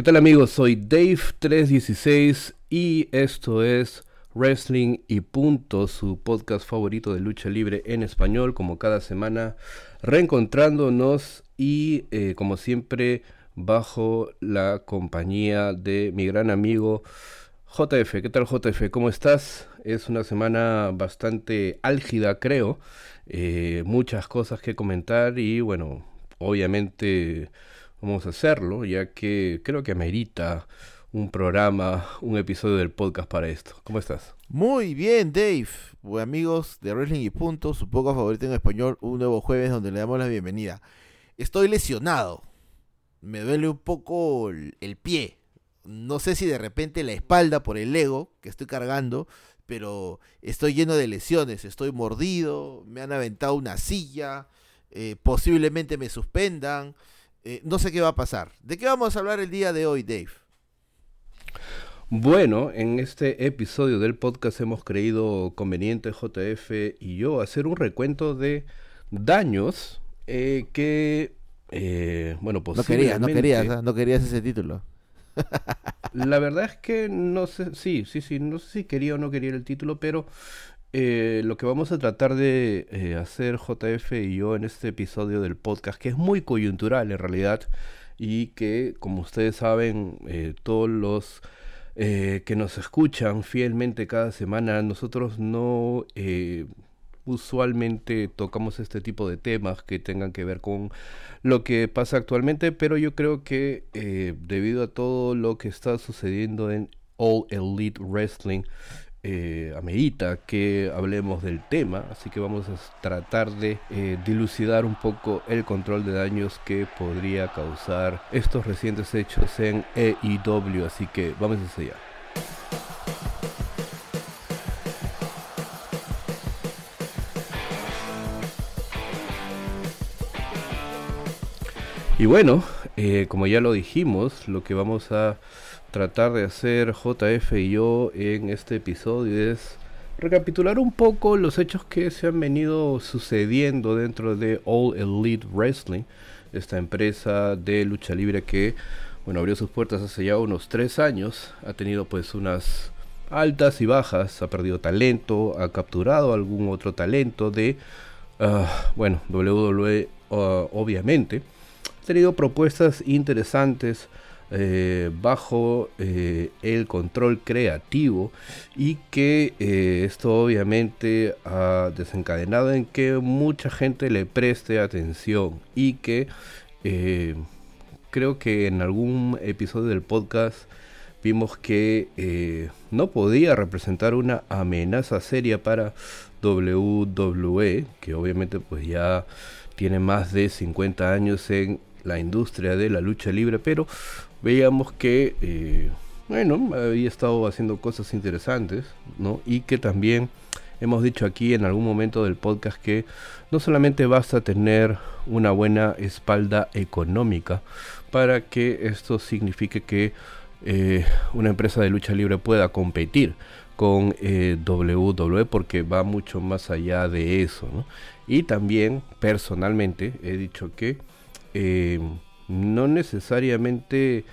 ¿Qué tal amigos? Soy Dave316 y esto es Wrestling y Punto, su podcast favorito de lucha libre en español, como cada semana, reencontrándonos y eh, como siempre bajo la compañía de mi gran amigo JF. ¿Qué tal JF? ¿Cómo estás? Es una semana bastante álgida, creo. Eh, muchas cosas que comentar y bueno, obviamente vamos a hacerlo, ya que creo que amerita un programa, un episodio del podcast para esto. ¿Cómo estás? Muy bien, Dave. Pues, amigos de Wrestling y Punto, su podcast favorito en español, un nuevo jueves donde le damos la bienvenida. Estoy lesionado. Me duele un poco el, el pie. No sé si de repente la espalda por el ego que estoy cargando, pero estoy lleno de lesiones. Estoy mordido, me han aventado una silla, eh, posiblemente me suspendan. Eh, no sé qué va a pasar. ¿De qué vamos a hablar el día de hoy, Dave? Bueno, en este episodio del podcast hemos creído conveniente JF y yo hacer un recuento de daños eh, que, eh, bueno, No querías, no querías, ¿ah? no querías ese título. La verdad es que no sé, sí, sí, sí, no sé si quería o no quería el título, pero eh, lo que vamos a tratar de eh, hacer JF y yo en este episodio del podcast, que es muy coyuntural en realidad, y que, como ustedes saben, eh, todos los que nos escuchan fielmente cada semana, nosotros no usualmente tocamos este tipo de temas que tengan que ver con lo que pasa actualmente, pero yo creo que debido a todo lo que está sucediendo en All Elite Wrestling, eh, amerita que hablemos del tema, así que vamos a tratar de eh, dilucidar un poco el control de daños que podría causar estos recientes hechos en EIW, así que vamos allá. Y bueno, eh, como ya lo dijimos, lo que vamos a tratar de hacer JF y yo en este episodio es recapitular un poco los hechos que se han venido sucediendo dentro de All Elite Wrestling, esta empresa de lucha libre que bueno abrió sus puertas hace ya unos tres años, ha tenido pues unas altas y bajas, ha perdido talento, ha capturado algún otro talento de ah, bueno WWE ah, obviamente, ha tenido propuestas interesantes eh, bajo eh, el control creativo y que eh, esto obviamente ha desencadenado en que mucha gente le preste atención y que creo que en algún episodio del podcast vimos que no podía representar una amenaza seria para WWE, que obviamente pues ya tiene más de 50 años en la industria de la lucha libre, pero veíamos que, eh, bueno, había estado haciendo cosas interesantes, ¿no? Y que también hemos dicho aquí en algún momento del podcast que no solamente basta tener una buena espalda económica para que esto signifique que eh, una empresa de lucha libre pueda competir con eh, WWE porque va mucho más allá de eso. ¿no? Y también personalmente he dicho que no necesariamente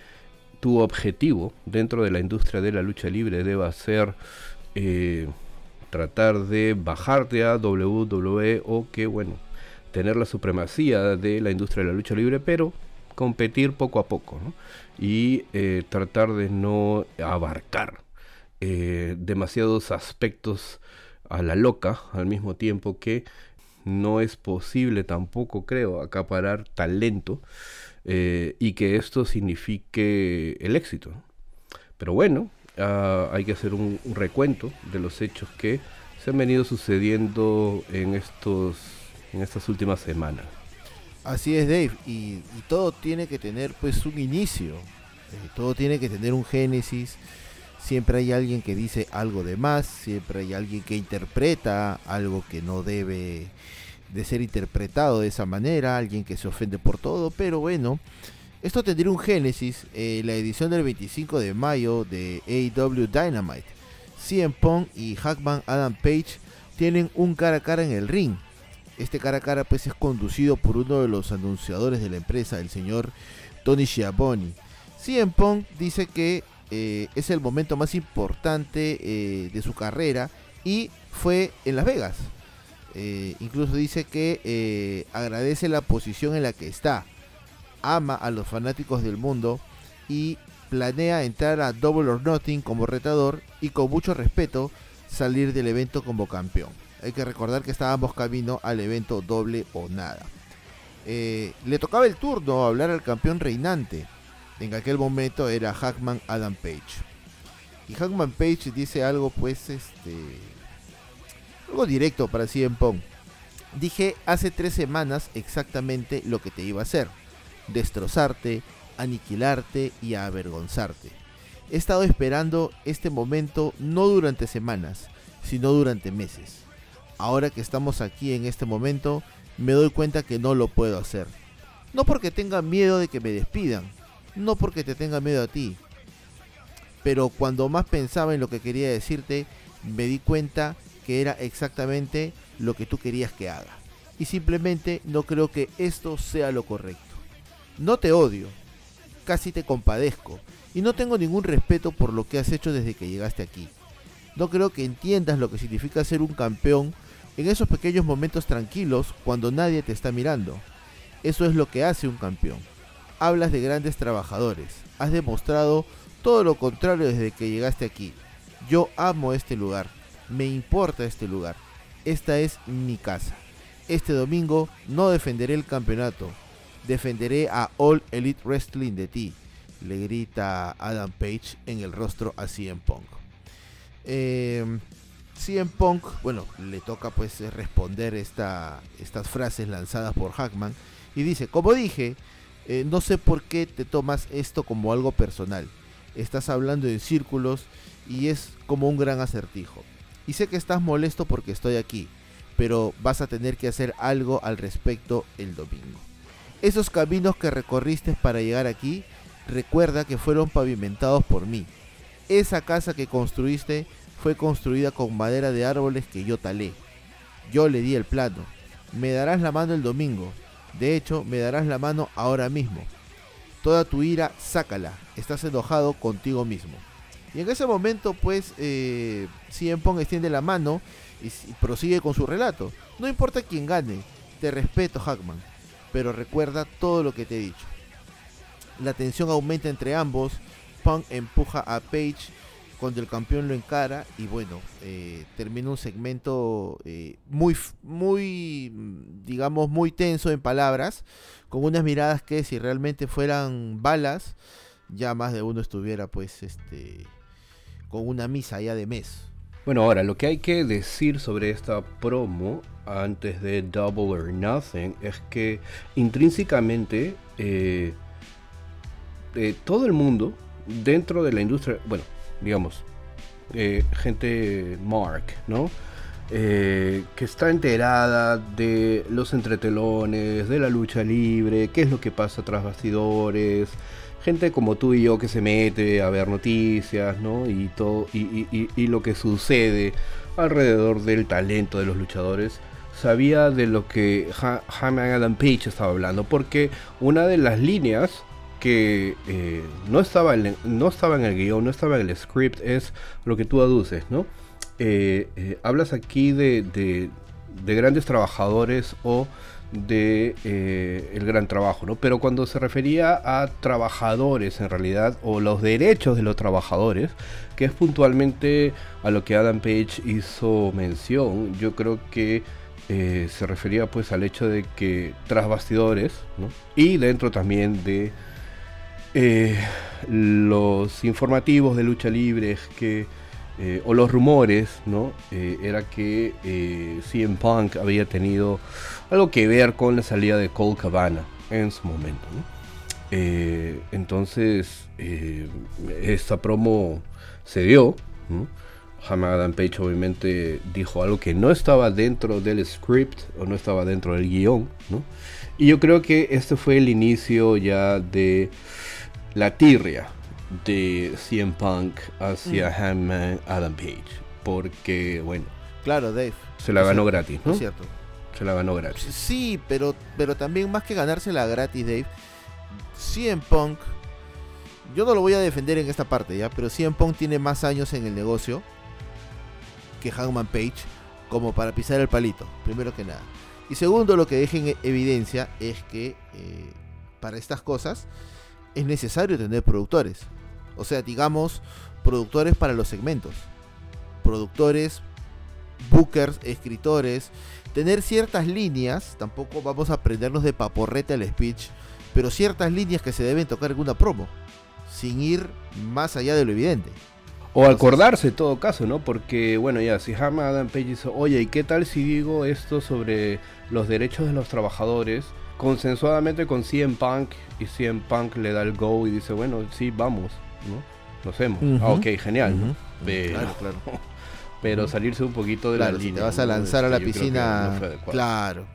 tu objetivo dentro de la industria de la lucha libre deba ser eh, tratar de bajarte a WWE o que, bueno, tener la supremacía de la industria de la lucha libre, pero competir poco a poco y eh, tratar de no abarcar eh, demasiados aspectos a la loca al mismo tiempo que no es posible tampoco creo acaparar talento eh, y que esto signifique el éxito. Pero bueno, ah, hay que hacer un, recuento de los hechos que se han venido sucediendo en, estos, en estas últimas semanas. Así es, Dave, y, todo tiene que tener pues un inicio, eh, todo tiene que tener un génesis. Siempre hay alguien que dice algo de más, siempre hay alguien que interpreta algo que no debe de ser interpretado de esa manera, alguien que se ofende por todo, pero bueno, esto tendría un génesis en la edición del 25 de mayo de AEW Dynamite. CM Punk y Hackman Adam Page tienen un cara a cara en el ring. Este cara a cara pues es conducido por uno de los anunciadores de la empresa, el señor Tony Schiavone. CM Punk dice que eh, es el momento más importante eh, de su carrera y fue en Las Vegas. Eh, incluso dice que agradece la posición en la que está, ama a los fanáticos del mundo y planea entrar a Double or Nothing como retador y con mucho respeto salir del evento como campeón. Hay que recordar que estábamos camino al evento doble o nada. le tocaba el turno hablar al campeón reinante, en aquel momento era Hackman Adam Page. Y Hackman Page dice algo pues este algo directo para CM Punk. Dije hace tres semanas exactamente lo que te iba a hacer. Destrozarte, aniquilarte y avergonzarte. He estado esperando este momento no durante semanas, sino durante meses. Ahora que estamos aquí en este momento, me doy cuenta que no lo puedo hacer. No porque tenga miedo de que me despidan, no porque te tenga miedo a ti, pero cuando más pensaba en lo que quería decirte, me di cuenta que era exactamente lo que tú querías que haga. Y simplemente no creo que esto sea lo correcto. No te odio, casi te compadezco, y no tengo ningún respeto por lo que has hecho desde que llegaste aquí. No creo que entiendas lo que significa ser un campeón en esos pequeños momentos tranquilos cuando nadie te está mirando. Eso es lo que hace un campeón hablas de grandes trabajadores. Has demostrado todo lo contrario desde que llegaste aquí. Yo amo este lugar. Me importa este lugar. Esta es mi casa. Este domingo no defenderé el campeonato. Defenderé a All Elite Wrestling de ti. Le grita Adam Page en el rostro a CM Punk. Eh, CM Punk, bueno, le toca pues responder esta, estas frases lanzadas por Hackman. Y dice, como dije, eh, no sé por qué te tomas esto como algo personal. Estás hablando en círculos y es como un gran acertijo. Y sé que estás molesto porque estoy aquí, pero vas a tener que hacer algo al respecto el domingo. Esos caminos que recorriste para llegar aquí, recuerda que fueron pavimentados por mí. Esa casa que construiste fue construida con madera de árboles que yo talé. Yo le di el plano. Me darás la mano el domingo. De hecho, me darás la mano ahora mismo. Toda tu ira, sácala. Estás enojado contigo mismo. Y en ese momento, pues, eh, Cien Pong extiende la mano y, prosigue con su relato. No importa quién gane, te respeto, Hackman, pero recuerda todo lo que te he dicho. La tensión aumenta entre ambos. Punk empuja a Page cuando el campeón lo encara y bueno, eh, termina un segmento eh, muy, muy, digamos, muy tenso en palabras, con unas miradas que si realmente fueran balas, ya más de uno estuviera pues este con una misa ya de mes. Bueno, ahora lo que hay que decir sobre esta promo antes de Double or Nothing es que intrínsecamente eh, todo el mundo dentro de la industria, bueno, digamos, eh, gente Mark, ¿no? Eh, que está enterada de los entretelones, de la lucha libre, qué es lo que pasa tras bastidores, gente como tú y yo que se mete a ver noticias, ¿no? Y todo, y, lo que sucede alrededor del talento de los luchadores, sabía de lo que Jaime Adam Page estaba hablando, porque una de las líneas que eh, no, estaba en, no estaba en el guion, no estaba en el script, es lo que tú aduces, ¿no? Eh, eh, hablas aquí de, de, grandes trabajadores o de el gran trabajo, ¿no? Pero cuando se refería a trabajadores en realidad, o los derechos de los trabajadores, que es puntualmente a lo que Adam Page hizo mención, yo creo que se refería pues al hecho de que tras bastidores, ¿no? Y dentro también de eh, los informativos de lucha libre que, eh, o los rumores, ¿no? Eh, era que CM Punk había tenido algo que ver con la salida de Cole Cabana en su momento, entonces, esta promo se dio, ¿no? Adam Page obviamente dijo algo que no estaba dentro del script o no estaba dentro del guion, Y yo creo que este fue el inicio ya de la tirria de CM Punk hacia mm. Adam Page. Porque, bueno. Claro, Dave. Se la ganó gratis, ¿no? Es cierto. Se la ganó gratis. Sí, pero, pero también más que ganársela gratis, Dave, CM Punk yo no lo voy a defender en esta parte, ¿ya? Pero CM Punk tiene más años en el negocio que Hangman Page como para pisar el palito, primero que nada. Y segundo, lo que deja en evidencia es que eh, para estas cosas es necesario tener productores. O sea, digamos, productores para los segmentos. Productores, bookers, escritores. Tener ciertas líneas, tampoco vamos a aprendernos de paporrete al speech, pero ciertas líneas que se deben tocar en una promo, sin ir más allá de lo evidente. O acordarse en todo caso, ¿no? Porque, bueno, ya, si Hama Adam Page dice, oye, ¿y qué tal si digo esto sobre los derechos de los trabajadores? Consensuadamente con CM Punk, y CM Punk le da el go y dice, bueno, sí, vamos, ¿no? Lo hacemos. Ah, ok, genial, ¿no? Pero, Claro, claro. pero salirse un poquito de Claro, la si línea. te vas a ¿no? lanzar a la Este, que piscina, no fue adecuado. claro,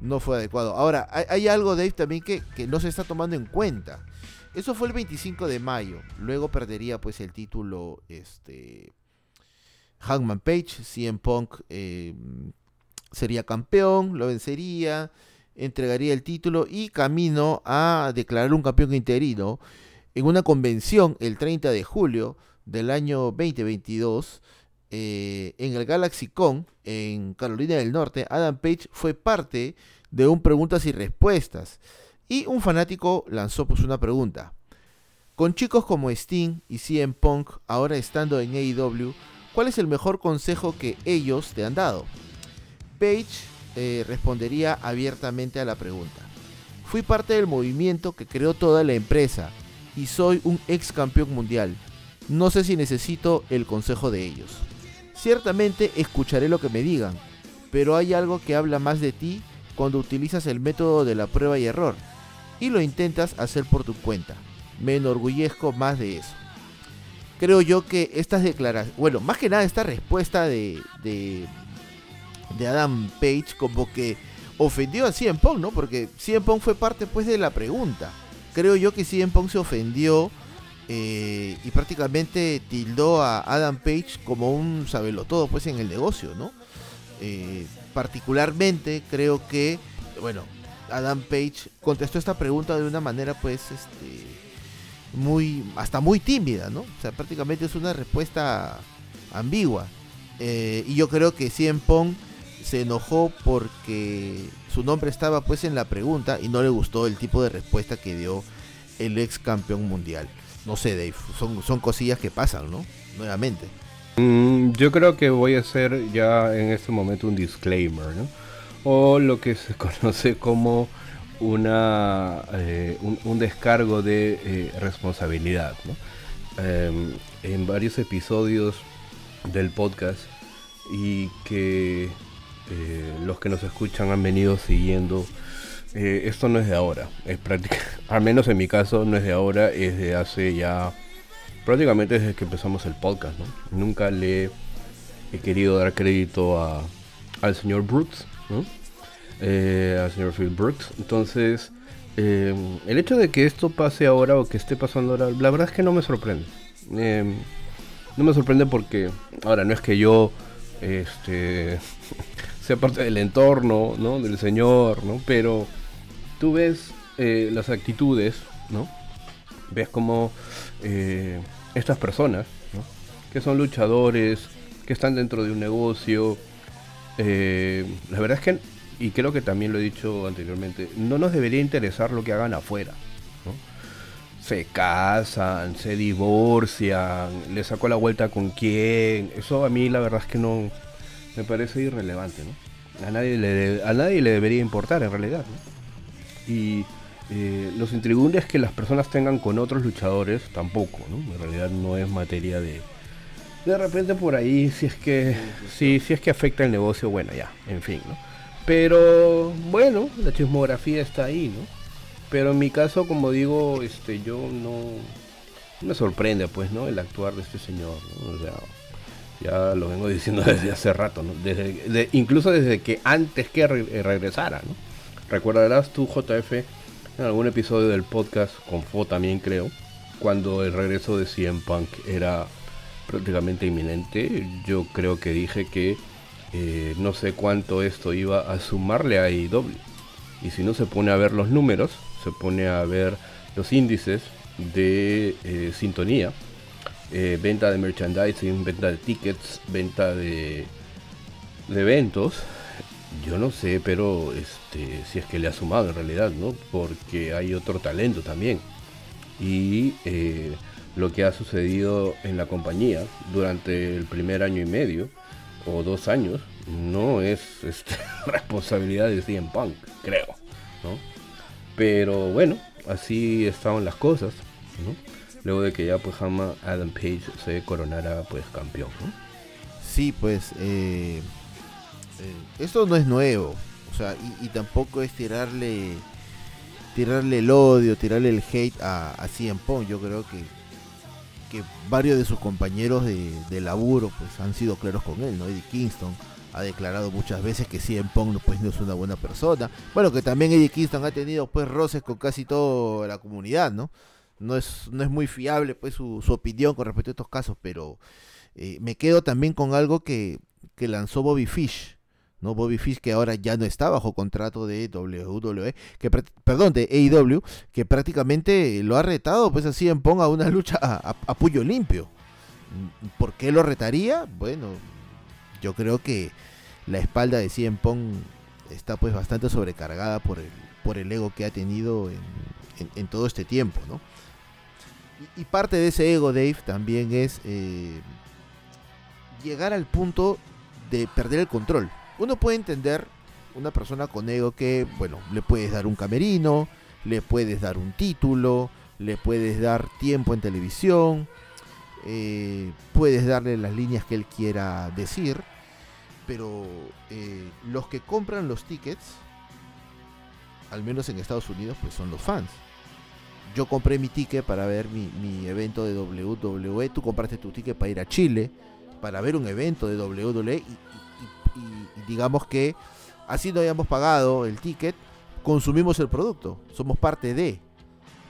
no fue adecuado. Ahora, hay, hay algo, Dave, también que, que no se está tomando en cuenta. Eso fue el 25 de mayo. Luego perdería pues el título este Hangman Page, CM Punk eh, sería campeón, lo vencería, entregaría el título y camino a declarar un campeón interino en una convención el 30 de julio del año 2022 eh, en el Galaxy Con en Carolina del Norte. Adam Page fue parte de un preguntas y respuestas y un fanático lanzó pues una pregunta. Con chicos como Sting y CM Punk ahora estando en AEW, ¿cuál es el mejor consejo que ellos te han dado? Page eh, respondería abiertamente a la pregunta. Fui parte del movimiento que creó toda la empresa y soy un ex campeón mundial. No sé si necesito el consejo de ellos. Ciertamente escucharé lo que me digan, pero hay algo que habla más de ti cuando utilizas el método de la prueba y error y lo intentas hacer por tu cuenta. Me enorgullezco más de eso. Creo yo que estas declaraciones, bueno, más que nada esta respuesta de, de, de Adam Page como que ofendió a CM Punk, ¿no? Porque CM Punk fue parte pues de la pregunta. Creo yo que CM Punk se ofendió eh, y prácticamente tildó a Adam Page como un sabelotodo pues en el negocio, ¿no? Eh, particularmente creo que, bueno, Adam Page contestó esta pregunta de una manera pues este muy hasta muy tímida, ¿no? O sea, prácticamente es una respuesta ambigua. Eh, y yo creo que CM Punk se enojó porque su nombre estaba pues en la pregunta y no le gustó el tipo de respuesta que dio el ex campeón mundial. No sé, Dave, son, son cosillas que pasan, ¿no? Nuevamente. Mm, yo creo que voy a hacer ya en este momento un disclaimer, ¿no? O lo que se conoce como una eh, un, descargo de eh, responsabilidad, ¿no? Em, en varios episodios del podcast y que eh, los que nos escuchan han venido siguiendo. Eh, esto no es de ahora, es práctica, al menos en mi caso no es de ahora, es de hace ya prácticamente desde que empezamos el podcast, ¿no? Nunca le he querido dar crédito a, al señor Brooks. Eh, al señor Phil Brooks. Entonces, eh, el hecho de que esto pase ahora o que esté pasando ahora, la verdad es que no me sorprende. Eh, no me sorprende porque, ahora, no es que yo este, sea parte del entorno, ¿no? Del señor, ¿no? Pero tú ves eh, las actitudes, ¿no? Ves como eh, estas personas, que son luchadores, que están dentro de un negocio, eh, la verdad es que, y creo que también lo he dicho anteriormente, no nos debería interesar lo que hagan afuera. Se casan, se divorcian, le sacó la vuelta con quién, eso a mí la verdad es que no me parece irrelevante. ¿no? A, nadie le a nadie le debería importar en realidad. ¿no? Y eh, los intrigúndes que las personas tengan con otros luchadores tampoco, ¿no? En realidad no es materia de... De repente por ahí, si es que... Si, si es que afecta el negocio, bueno, ya, en fin, ¿no? Pero bueno, la chismografía está ahí, ¿no? Pero en mi caso, como digo, este, yo no... me sorprende, pues, ¿no? El actuar de este señor, ¿no? O sea, ya lo vengo diciendo desde hace rato, ¿no? Desde, de- incluso desde que antes que re- regresara, ¿no? Recordarás tú, JF, en algún episodio del podcast, con Fo también creo, cuando el regreso de CM Punk era prácticamente inminente, yo creo que dije que eh, no sé cuánto esto iba a sumarle a AEW. Y si no se pone a ver los números, se pone a ver los índices de eh, sintonía, eh, venta de merchandising, venta de tickets, venta de, de eventos. Yo no sé, pero este, si es que le ha sumado en realidad, ¿no? Porque hay otro talento también. Y eh, lo que ha sucedido en la compañía durante el primer año y medio o dos años no es este, responsabilidad de CM Punk, creo, ¿no? Pero bueno, así estaban las cosas, ¿no? Luego de que ya pues jamás Adam Page se coronara pues campeón. Sí, pues eh, esto no es nuevo, o sea, y, tampoco es tirarle tirarle el odio, tirarle el hate a, a CM. Yo creo que que varios de sus compañeros de, de, laburo pues han sido claros con él, ¿no? Eddie Kingston ha declarado muchas veces que CM Punk pues no es una buena persona. Bueno, que también Eddie Kingston ha tenido pues roces con casi toda la comunidad, ¿no? No es, no es muy fiable pues su, opinión con respecto a estos casos, pero eh, me quedo también con algo que, que lanzó Bobby Fish, ¿no? Bobby Fish que ahora ya no está bajo contrato de WWE, que perdón, de AEW, que prácticamente lo ha retado pues así en ponga una lucha a, a, puño limpio. ¿Por qué lo retaría? Bueno, yo creo que la espalda de CM Pong está pues bastante sobrecargada por el, por el ego que ha tenido en, todo este tiempo, ¿no? Y, parte de ese ego, Dave, también es eh, llegar al punto de perder el control. Uno puede entender una persona con ego que, bueno, le puedes dar un camerino, le puedes dar un título, le puedes dar tiempo en televisión, eh, puedes darle las líneas que él quiera decir, pero eh, los que compran los tickets, al menos en Estados Unidos, pues son los fans. Yo compré mi ticket para ver mi, evento de WWE, tú compraste tu ticket para ir a Chile, para ver un evento de WWE y, digamos que así no hayamos pagado el ticket, consumimos el producto, somos parte de,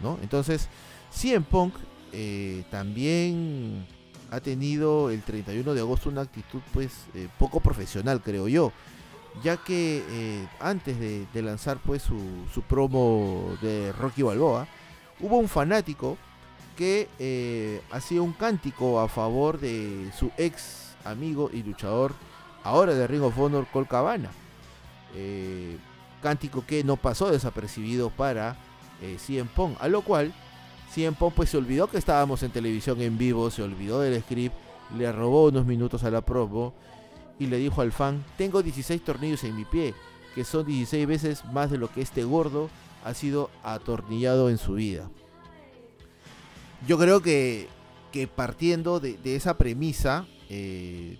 ¿no? Entonces, CM Punk eh, también ha tenido el 31 de agosto una actitud pues eh, poco profesional, creo yo, ya que eh, antes de, lanzar pues su, su, promo de Rocky Balboa, hubo un fanático que hacía un cántico a favor de su ex amigo y luchador, ahora de Ring of Honor, Col Cabana. cántico que no pasó desapercibido para CM Punk, a lo cual CM pues se olvidó que estábamos en televisión en vivo, se olvidó del script, le robó unos minutos a la promo y le dijo al fan, tengo 16 tornillos en mi pie, que son 16 veces más de lo que este gordo ha sido atornillado en su vida. Yo creo que, que partiendo de, esa premisa, eh,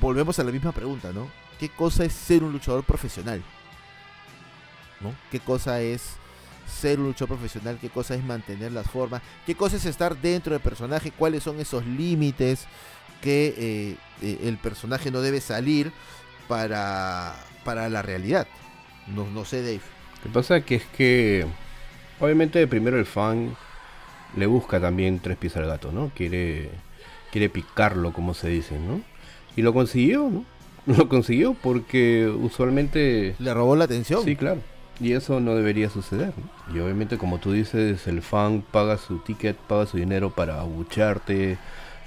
volvemos a la misma pregunta, ¿no? ¿Qué cosa es ser un luchador profesional? ¿Qué cosa es ser un luchador profesional, qué cosa es mantener las formas, qué cosa es estar dentro del personaje, cuáles son esos límites que eh, eh, el personaje no debe salir para, para la realidad. No, no sé, Dave. Lo que pasa que es que, obviamente, primero el fan le busca también tres pies al gato, ¿no? Quiere, quiere picarlo, como se dice, ¿no? Y lo consiguió, ¿no? Lo consiguió porque usualmente... Le robó la atención. Sí, claro. Y eso no debería suceder. Y obviamente, como tú dices, el fan paga su ticket, paga su dinero para abucharte,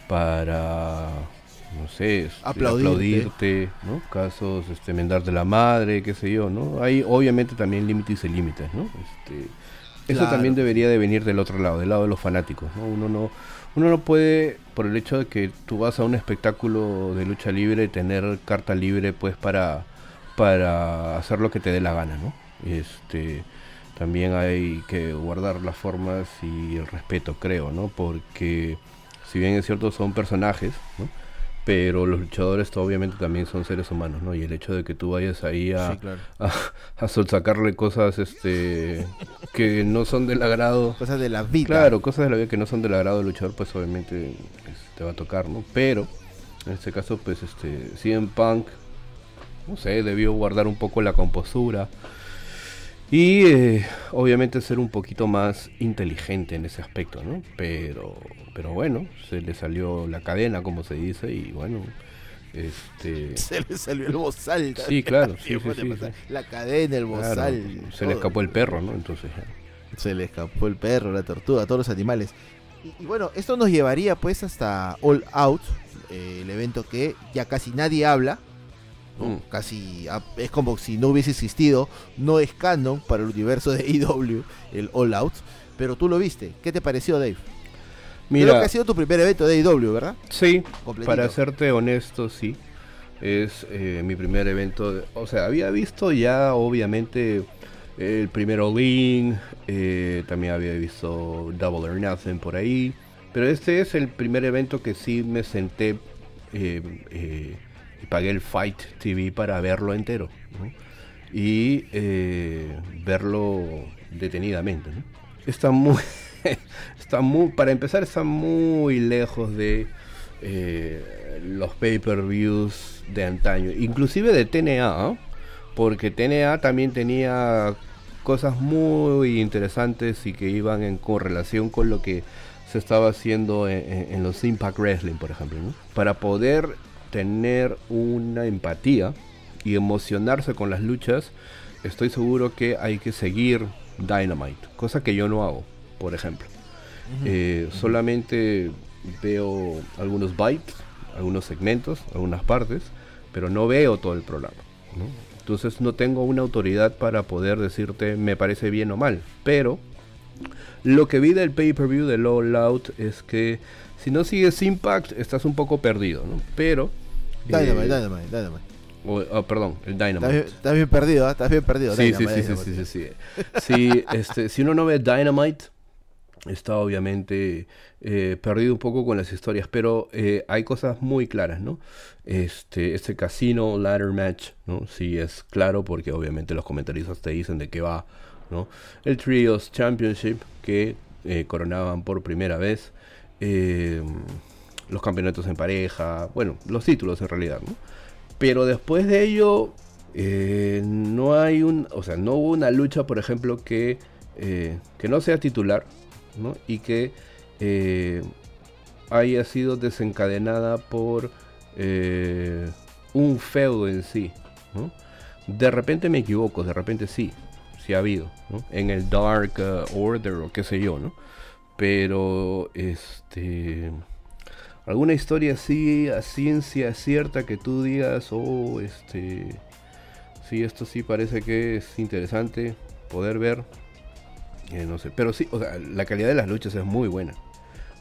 para, no sé, aplaudirte, ¿no? Casos, este, de la madre, qué sé yo, ¿no? Hay obviamente también límites y límites, ¿no? Este, eso también debería de venir del otro lado, del lado de los fanáticos, ¿no? Uno no uno no puede, por el hecho de que tú vas a un espectáculo de lucha libre, tener carta libre, pues, para, para hacer lo que te dé la gana, ¿no? Este, también hay que guardar las formas y el respeto, creo, ¿no? Porque si bien es cierto son personajes, ¿no? Pero los luchadores obviamente también son seres humanos, ¿no? Y el hecho de que tú vayas ahí a, a, a sacarle cosas este que no son del agrado. Cosas de la vida. Claro, cosas de la vida que no son del agrado del luchador, pues obviamente pues, te va a tocar, ¿no? Pero en este caso, pues este, CM Punk, no sé, debió guardar un poco la compostura y eh, obviamente ser un poquito más inteligente en ese aspecto, ¿no? Pero, pero bueno, se le salió la cadena, como se dice, y bueno, este... Se le salió el bozal. Sí, claro, sí, La cadena, el bozal. se le escapó el perro, ¿no? Entonces, Se le escapó el perro, la tortuga, todos los animales. Y, bueno, esto nos llevaría pues hasta All Out, eh, el evento que ya casi nadie habla. Mm. Casi es como si no hubiese existido. No es canon para el universo de AEW, el All Out. Pero tú lo viste. ¿Qué te pareció, Dave? Mira, Creo que ha sido tu primer evento de AEW, ¿verdad? Sí, para serte honesto, sí. Es eh, mi primer evento. o sea, había visto ya, obviamente, el primer All-In. Eh, también había visto Double or Nothing por ahí. Pero este es el primer evento que sí me senté eh, y pagué el Fight TV para verlo entero. Y verlo detenidamente. Está muy. está muy, para empezar, está muy lejos de eh, los pay-per-views de antaño, inclusive de TNA, porque TNA también tenía cosas muy interesantes y que iban en correlación con lo que se estaba haciendo en, los Impact Wrestling, por ejemplo. Para poder tener una empatía y emocionarse con las luchas, estoy seguro que hay que seguir Dynamite, cosa que yo no hago por ejemplo. Eh, solamente veo algunos bytes, algunos segmentos, algunas partes, pero no veo todo el programa. Entonces no tengo una autoridad para poder decirte me parece bien o mal. Pero lo que vi del pay-per-view de All Out es que si no sigues Impact estás un poco perdido, ¿no? Pero... Dynamite, eh, Dynamite, Dynamite. Oh, perdón, el Dynamite. Estás bien, perdido, ¿eh? estás bien perdido. Sí, sí, sí, sí, sí, sí, sí, este, si uno no ve Dynamite, está obviamente eh, perdido un poco con las historias, pero eh, hay cosas muy claras, ¿no? Este, este casino ladder match, ¿no? Sí es claro porque obviamente los comentaristas te dicen de qué va, ¿no? El Trios Championship que eh, coronaban por primera vez, los campeonatos en pareja, bueno, los títulos en realidad, ¿no? Pero después de ello, no hay un, o sea, no hubo una lucha, por ejemplo, que, que no sea titular, y que eh, haya sido desencadenada por eh, un feudo en sí. De repente me equivoco, de repente sí, sí ha habido, en el Dark Order o qué sé yo, ¿no? pero este alguna historia así a ciencia cierta que tú digas, oh, este, sí, esto sí parece que es interesante poder ver, eh, no sé, pero sí, o sea, la calidad de las luchas es muy buena.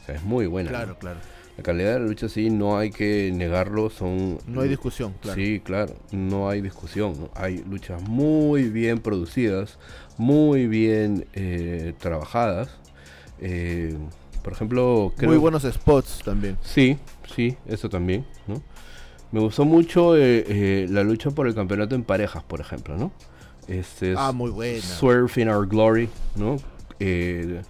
O sea, es muy buena. Claro, claro. La calidad de las luchas sí, no hay que negarlo, son... No hay discusión, claro. Sí, claro, no hay discusión. Hay luchas muy bien producidas, muy bien eh, trabajadas. Eh, por ejemplo... Muy buenos spots también. Sí, sí, eso también, ¿no? Me gustó mucho la lucha por el campeonato en parejas, por ejemplo, ¿no? Este ah, muy buena. Swerve in Our Glory, ¿no? Eh,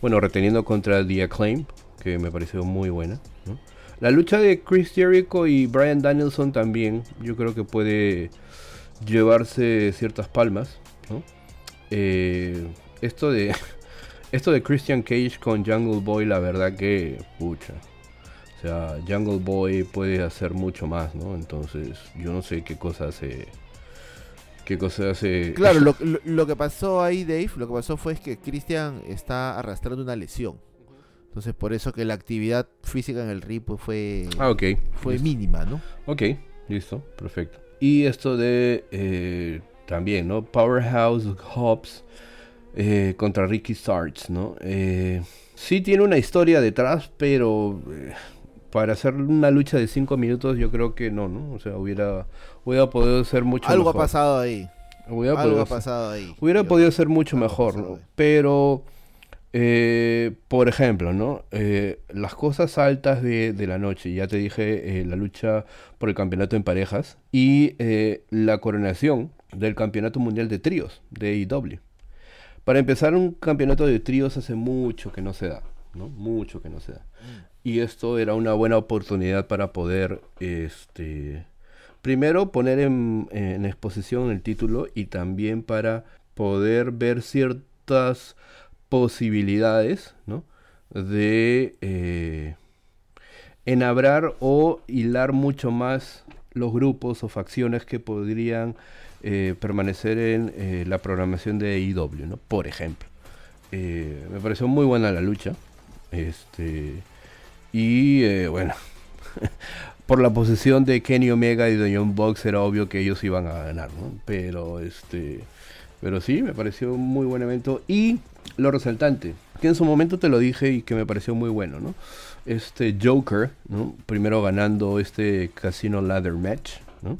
bueno, reteniendo contra The Acclaim, que me pareció muy buena. La lucha de Chris Jericho y Brian Danielson también, yo creo que puede llevarse ciertas palmas. Eh, esto de esto de Christian Cage con Jungle Boy, la verdad que pucha. O sea, Jungle Boy puede hacer mucho más, ¿no? Entonces, yo no sé qué cosa hace qué cosa hace. Claro, lo, que pasó ahí, Dave, lo que pasó fue que Christian está arrastrando una lesión. Entonces, por eso que la actividad física en el ring pues, fue, ah, okay. fue mínima, ¿no? Ok, listo, perfecto. Y esto de eh, también, ¿no? Powerhouse Hobbs eh, contra Ricky Starks, ¿no? Eh, sí tiene una historia detrás, pero para hacer una lucha de 5 minutos yo creo que no, ¿no? O sea, hubiera, hubiera podido ser mucho Algo mejor. ha pasado ahí. Hubiera Algo ha pasado ahí. Hubiera podido ser mucho mejor, ¿no? Pero, eh, por ejemplo, ¿no? Eh, las cosas altas de, la noche, ya te dije, eh, la lucha por el campeonato en parejas y la coronación del campeonato mundial de tríos de AEW. Para empezar, un campeonato de tríos hace mucho que no se da, ¿no? Mucho que no se da. Mm. Y esto era una buena oportunidad para poder, este, primero poner en, exposición el título y también para poder ver ciertas posibilidades, ¿no? De eh, enabrar o hilar mucho más los grupos o facciones que podrían eh, permanecer en eh, la programación de IW, ¿no? Por ejemplo. eh, me pareció muy buena la lucha. Este, y bueno, por la posición de Kenny Omega y John Box era obvio que ellos iban a ganar, ¿no? Pero este, pero sí, me pareció un muy buen evento y lo resaltante, que en su momento te lo dije y que me pareció muy bueno, ¿no? Este Joker, ¿no? Primero ganando este Casino Ladder Match, ¿no?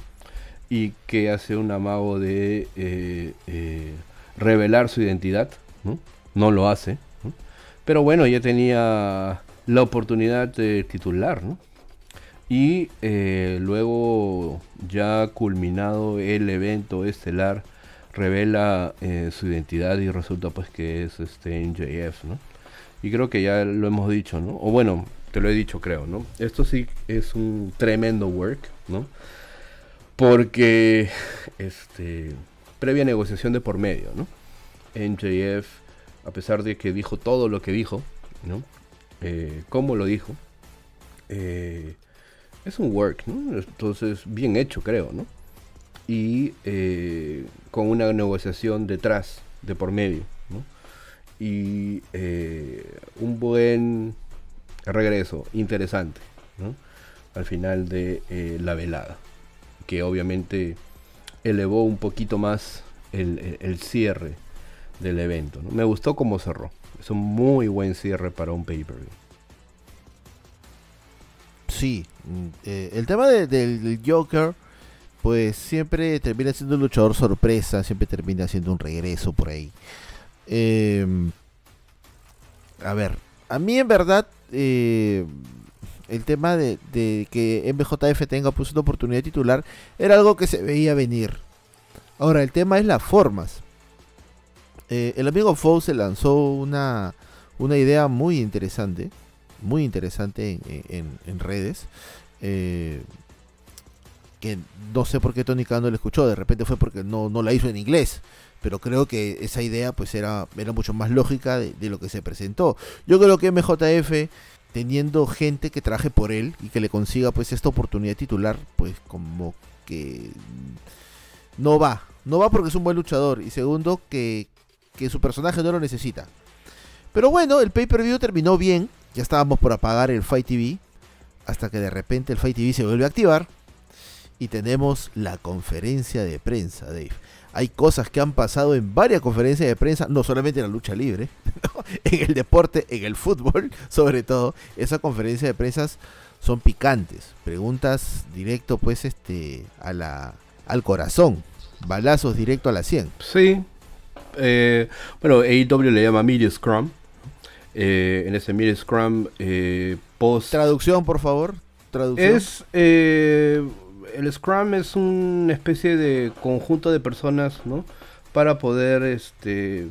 Y que hace un amago de eh, eh, revelar su identidad, ¿no? No lo hace, Pero bueno, ya tenía la oportunidad de titular, ¿no? Y eh, luego, ya culminado el evento estelar, revela eh, su identidad y resulta pues que es este NJF, ¿no? Y creo que ya lo hemos dicho, ¿no? O bueno, te lo he dicho creo, ¿no? Esto sí es un tremendo work, ¿no? Porque, este, previa negociación de por medio, ¿no? NJF, a pesar de que dijo todo lo que dijo, ¿no? Eh, cómo lo dijo, eh, es un work, ¿no? Entonces, bien hecho, creo, ¿no? Y eh, con una negociación detrás, de por medio, ¿no? Y un buen regreso, interesante, ¿no? Al final de la velada, que obviamente elevó un poquito más el, cierre del evento, ¿no? Me gustó cómo cerró. Es un muy buen cierre para un pay-per-view. Sí, mm, eh, el tema del Joker, pues siempre termina siendo un luchador sorpresa, siempre termina siendo un regreso por ahí. Em, a ver, a mí en verdad eh, el tema de, que MJF tenga pues una oportunidad titular era algo que se veía venir. Ahora, el tema es las formas. Eh, el amigo Fow se lanzó una, una idea muy interesante muy interesante en, redes. Eh, que no sé por qué Tony Khan no le escuchó, de repente fue porque no, no la hizo en inglés. Pero creo que esa idea pues era, era mucho más lógica de, lo que se presentó. Yo creo que MJF, teniendo gente que traje por él y que le consiga pues esta oportunidad titular, pues como que no va. No va porque es un buen luchador. Y segundo, que, que su personaje no lo necesita. Pero bueno, el pay-per-view terminó bien. Ya estábamos por apagar el Fight TV. Hasta que de repente el Fight TV se vuelve a activar. Y tenemos la conferencia de prensa, Dave. Hay cosas que han pasado en varias conferencias de prensa, no solamente en la lucha libre, en el deporte, en el fútbol, sobre todo. Esas conferencias de prensa son picantes. Preguntas directo, pues, este, a la, al corazón. Balazos directo a la 100. Sí. Eh, bueno, AEW le llama Media Scrum. Eh, en ese mid Scrum eh, post. Traducción, por favor. Traducción. Es. Eh, el Scrum es una especie de conjunto de personas, ¿no? Para poder, este.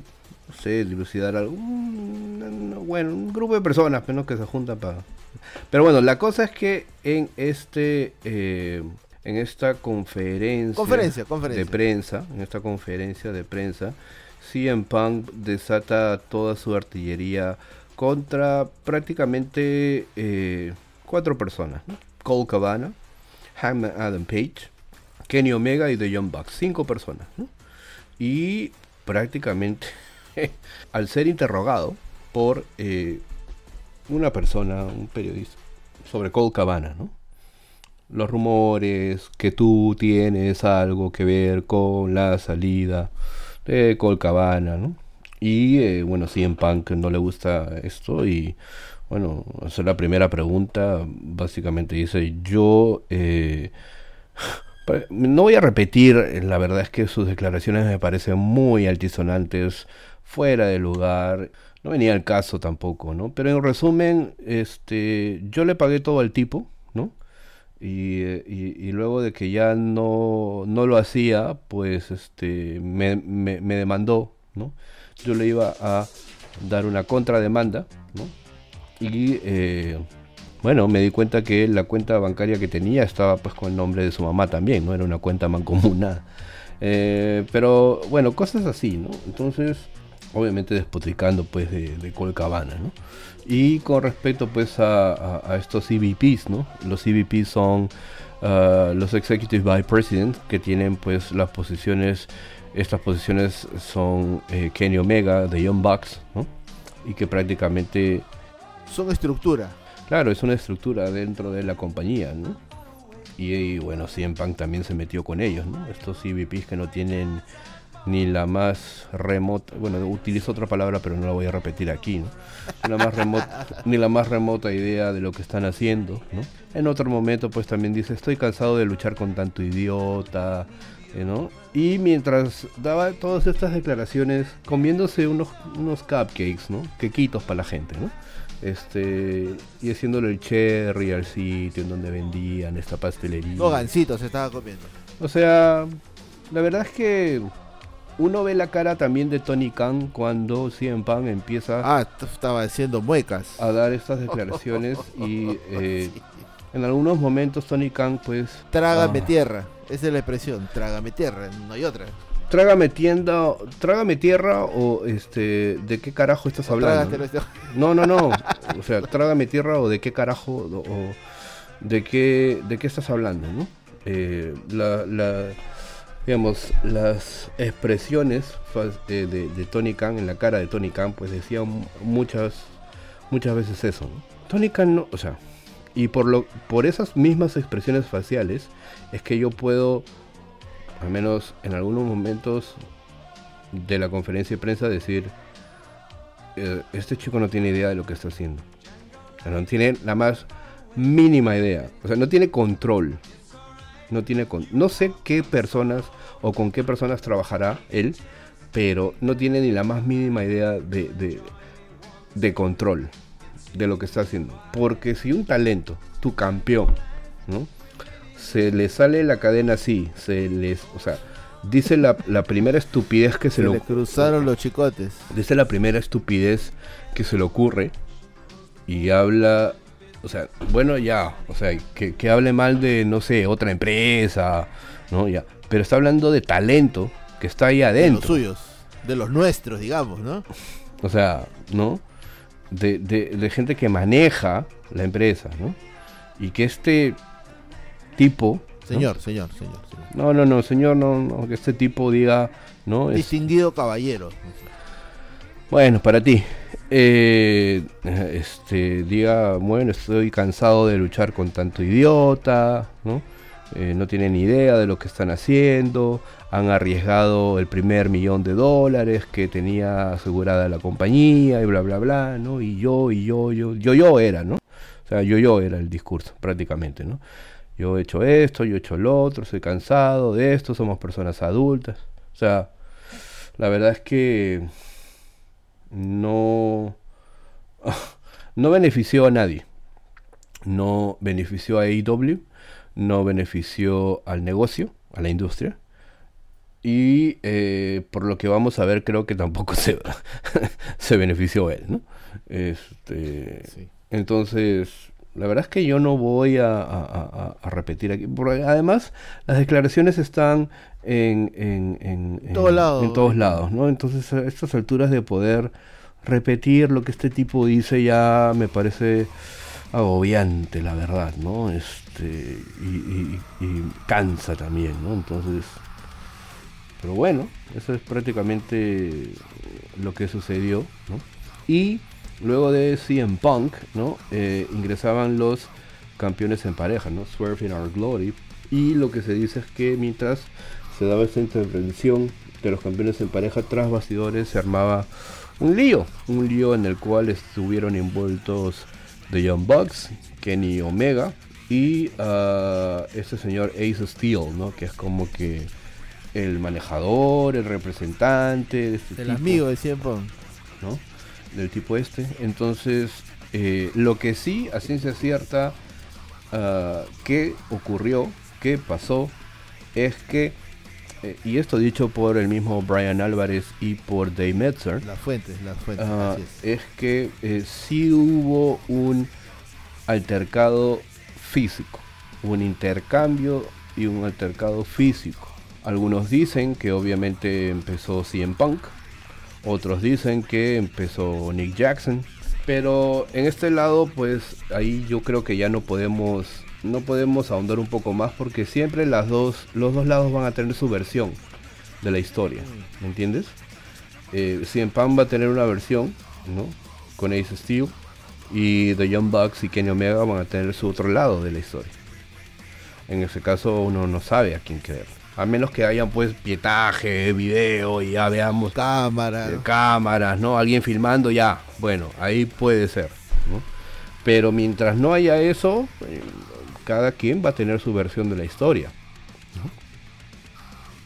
No sé, dilucidar algo. bueno, un grupo de personas, pero pues, que se juntan para. Pero bueno, la cosa es que en este. en esta conferencia, conferencia, conferencia de prensa, en esta conferencia de prensa, CM Punk desata toda su artillería contra prácticamente eh, cuatro personas. Cole Cabana, Hangman Adam Page, Kenny Omega y The Young Bucks. Cinco personas. Y prácticamente al ser interrogado por eh, una persona, un periodista, sobre Cole Cabana, ¿no? Los rumores que tú tienes algo que ver con la salida de Colcabana, ¿no? Y eh, bueno, en Punk no le gusta esto y bueno, hacer la primera pregunta, básicamente dice, yo eh, no voy a repetir, la verdad es que sus declaraciones me parecen muy altisonantes, fuera de lugar, no venía el caso tampoco, ¿no? Pero en resumen, este, yo le pagué todo al tipo, ¿no? Y, luego de que ya no, no lo hacía, pues este, me, me, demandó, ¿no? Yo le iba a dar una contrademanda, ¿no? Y eh, bueno, me di cuenta que la cuenta bancaria que tenía estaba pues con el nombre de su mamá también, no era una cuenta mancomunada. Eh, pero bueno, cosas así, ¿no? Entonces, obviamente despotricando pues de, de Colcabana, ¿no? Y con respecto pues a, estos EVPs, ¿no? Los EVPs son uh, los Executive Vice President que tienen pues las posiciones Estas posiciones son eh, Kenny Omega de Young Bucks, ¿no? Y que prácticamente... Son estructura. Claro, es una estructura dentro de la compañía, ¿no? Y, bueno, CM Punk también se metió con ellos, ¿no? Estos EVPs que no tienen ni la más remota, bueno, utilizo otra palabra pero no la voy a repetir aquí, ¿no? Ni la más remota, ni la más remota idea de lo que están haciendo, ¿no? En otro momento pues también dice, estoy cansado de luchar con tanto idiota, ¿eh, ¿no? Y mientras daba todas estas declaraciones, comiéndose unos, unos cupcakes, ¿no? Quequitos para la gente, ¿no? Este y haciéndole el cherry al sitio en donde vendían esta pastelería. No, gancitos se estaba comiendo. O sea, la verdad es que uno ve la cara también de Tony Khan cuando CM Punk empieza ah, estaba haciendo muecas a dar estas declaraciones y eh, en algunos momentos Tony Khan pues trágame ah. tierra esa es la expresión trágame tierra no hay otra trágame tienda trágame tierra o este de qué carajo estás hablando no no no. O sea trágame tierra o de qué carajo o, de qué de qué estás hablando no eh, la, la digamos, las expresiones de, de, Tony Khan en la cara de Tony Khan, pues decían muchas, muchas veces eso. Tony Khan no, o sea, y por, lo, por esas mismas expresiones faciales es que yo puedo, al menos en algunos momentos de la conferencia de prensa, decir, eh, este chico no tiene idea de lo que está haciendo. no tiene la más mínima idea. O sea, no tiene control no tiene con, no sé qué personas o con qué personas trabajará él, pero no tiene ni la más mínima idea de, de, control de lo que está haciendo. Porque si un talento, tu campeón, ¿no? Se le sale la cadena así, se les, o sea, dice la, primera estupidez que se, le cruzaron los chicotes. Dice la primera estupidez que se le ocurre y habla o sea, bueno, ya, o sea, que, hable mal de, no sé, otra empresa, ¿no? Ya, pero está hablando de talento que está ahí adentro. De los suyos, de los nuestros, digamos, ¿no? O sea, ¿no? De, de, gente que maneja la empresa, ¿no? Y que este tipo... Señor, señor, señor, No, no, no, señor, no, no que este tipo diga, ¿no? Distinguido caballero. Bueno, para ti. Eh, este, diga, bueno, estoy cansado de luchar con tanto idiota, ¿no? Eh, no tienen idea de lo que están haciendo, han arriesgado el primer millón de dólares que tenía asegurada la compañía y bla, bla, bla, ¿no? Y yo, y yo, yo, yo, yo era, ¿no? O sea, yo, yo era el discurso, prácticamente, ¿no? Yo he hecho esto, yo he hecho lo otro, estoy cansado de esto, somos personas adultas. O sea, la verdad es que no, no benefició a nadie. No benefició a AEW, no benefició al negocio, a la industria. Y eh, por lo que vamos a ver, creo que tampoco se, se benefició él, ¿no? Este, Entonces, la verdad es que yo no voy a, repetir aquí. además, las declaraciones están en, en, en, en, todos lados, ¿no? Entonces, a estas alturas de poder repetir lo que este tipo dice ya me parece agobiante, la verdad, ¿no? Este, y, cansa también, ¿no? Entonces, pero bueno, eso es prácticamente lo que sucedió, ¿no? Y luego de CM Punk, ¿no? Eh, ingresaban los campeones en pareja, ¿no? Swerve in Our Glory. Y lo que se dice es que mientras se daba esta intervención de los campeones en pareja tras bastidores se armaba un lío, un lío en el cual estuvieron envueltos The Young Bucks, Kenny Omega y uh, este señor Ace Steel, ¿no? Que es como que el manejador, el representante de este el amigo de siempre, ¿no? Del tipo este. Entonces, eh, lo que sí, a ciencia cierta, uh, que ocurrió, que pasó, es que eh, y esto dicho por el mismo Brian Álvarez y por Dave Metzer. Las fuentes, las fuentes. Ah, es. que eh, sí hubo un altercado físico, un intercambio y un altercado físico. Algunos dicen que obviamente empezó CM Punk, otros dicen que empezó Nick Jackson, pero en este lado pues ahí yo creo que ya no podemos no podemos ahondar un poco más porque siempre las dos, los dos lados van a tener su versión de la historia, ¿me entiendes? Eh, CM Punk va a tener una versión, ¿no? Con Ace Steel y The Young Bucks y Kenny Omega van a tener su otro lado de la historia. En ese caso uno no sabe a quién creer. A menos que hayan pues pietaje, video y ya veamos cámaras, eh, cámaras, ¿no? Alguien filmando ya. Bueno, ahí puede ser, ¿no? Pero mientras no haya eso, eh, cada quien va a tener su versión de la historia.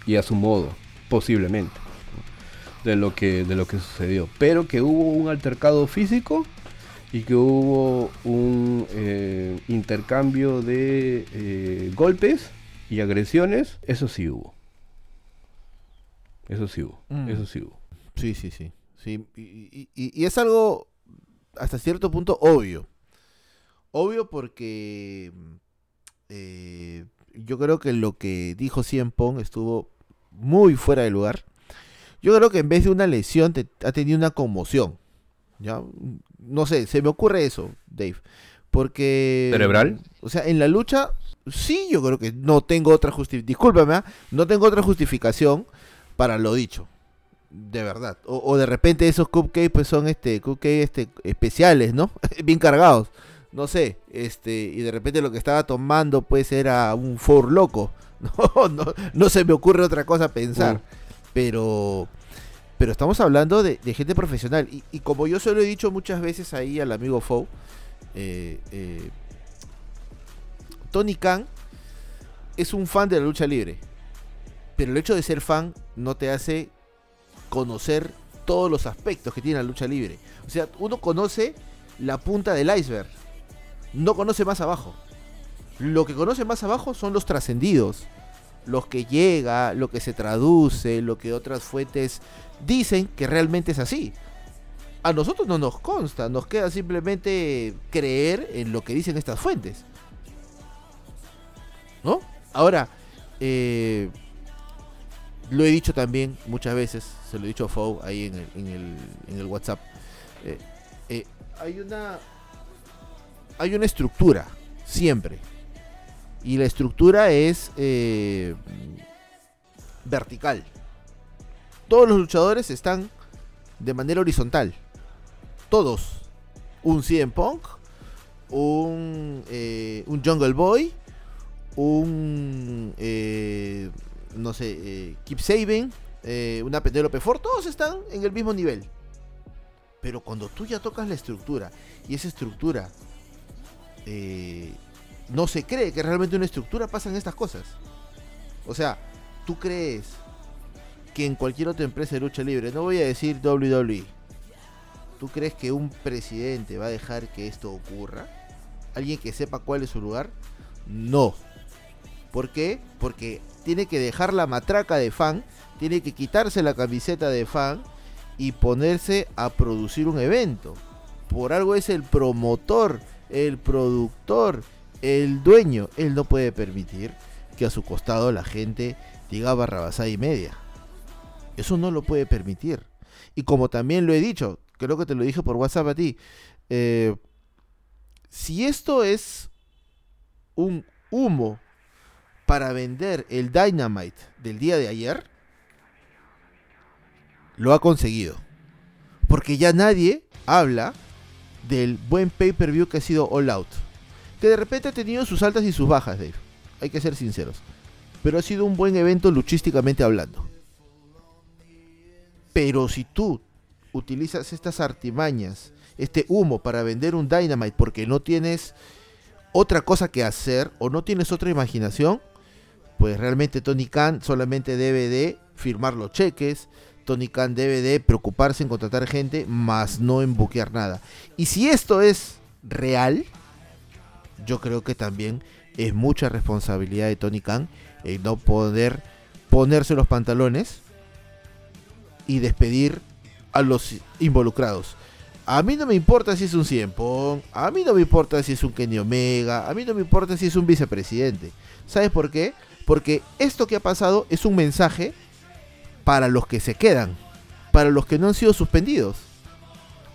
Y a su modo, posiblemente. De lo que de lo que sucedió. Pero que hubo un altercado físico y que hubo un eh, intercambio de golpes y agresiones, eso sí hubo. Eso sí hubo, mm. eso sí hubo. Sí, sí, sí. sí. Y, es algo hasta cierto punto obvio. Obvio porque eh, yo creo que lo que dijo Cien Pong estuvo muy fuera de lugar. Yo creo que en vez de una lesión ha tenido una conmoción. ¿ya? No sé, se me ocurre eso, Dave. Porque... ¿Cerebral? O sea, en la lucha, sí, yo creo que no tengo otra justificación. Discúlpame, ¿ah? no tengo otra justificación para lo dicho. De verdad. O, de repente esos cupcakes pues son este cupcakes este, especiales, ¿no? Bien cargados. No sé, este, y de repente lo que estaba tomando pues era un for loco. No, no, no se me ocurre otra cosa pensar. Mm. Pero pero estamos hablando de, gente profesional. Y, como yo se lo he dicho muchas veces ahí al amigo Fou, eh, eh, Tony Khan es un fan de la lucha libre. Pero el hecho de ser fan no te hace conocer todos los aspectos que tiene la lucha libre. O sea, uno conoce la punta del iceberg. No conoce más abajo. Lo que conoce más abajo son los trascendidos los que llega, lo que se traduce, lo que otras fuentes dicen que realmente es así. A nosotros no nos consta, nos queda simplemente creer en lo que dicen estas fuentes. ¿No? Ahora, eh, lo he dicho también muchas veces, se lo he dicho a Fou ahí en el, en el, en el WhatsApp. Eh, eh, hay una hay una estructura siempre y la estructura es eh, vertical. Todos los luchadores están de manera horizontal. Todos. Un CM Punk, un, un Jungle Boy, un, eh, no sé, Keep Saving, una Penelope Ford, todos están en el mismo nivel. Pero cuando tú ya tocas la estructura y esa estructura no se cree que realmente una estructura pasan estas cosas. O sea, tú crees que en cualquier otra empresa de lucha libre, no voy a decir WWE, ¿tú crees que un presidente va a dejar que esto ocurra? ¿Alguien que sepa cuál es su lugar? No. ¿Por qué? Porque tiene que dejar la matraca de fan, tiene que quitarse la camiseta de fan y ponerse a producir un evento. Por algo es el promotor, el productor, el dueño, él no puede permitir que a su costado la gente diga barrabasada y media. Eso no lo puede permitir. Y como también lo he dicho, creo que te lo dije por WhatsApp a ti, eh, si esto es un humo para vender el Dynamite del día de ayer, lo ha conseguido. Porque ya nadie habla del buen pay-per-view que ha sido All Out que de repente ha tenido sus altas y sus bajas, Dave. Hay que ser sinceros. Pero ha sido un buen evento luchísticamente hablando. Pero si tú utilizas estas artimañas, este humo para vender un Dynamite porque no tienes otra cosa que hacer o no tienes otra imaginación, pues realmente Tony Khan solamente debe de firmar los cheques, Tony Khan debe de preocuparse en contratar gente, más no en buquear nada. Y si esto es real, yo creo que también es mucha responsabilidad de Tony Khan en no poder ponerse los pantalones y despedir a los involucrados. A mí no me importa si es un Cienpong, a mí no me importa si es un Kenny Omega, a mí no me importa si es un vicepresidente. ¿Sabes por qué? Porque esto que ha pasado es un mensaje para los que se quedan, para los que no han sido suspendidos.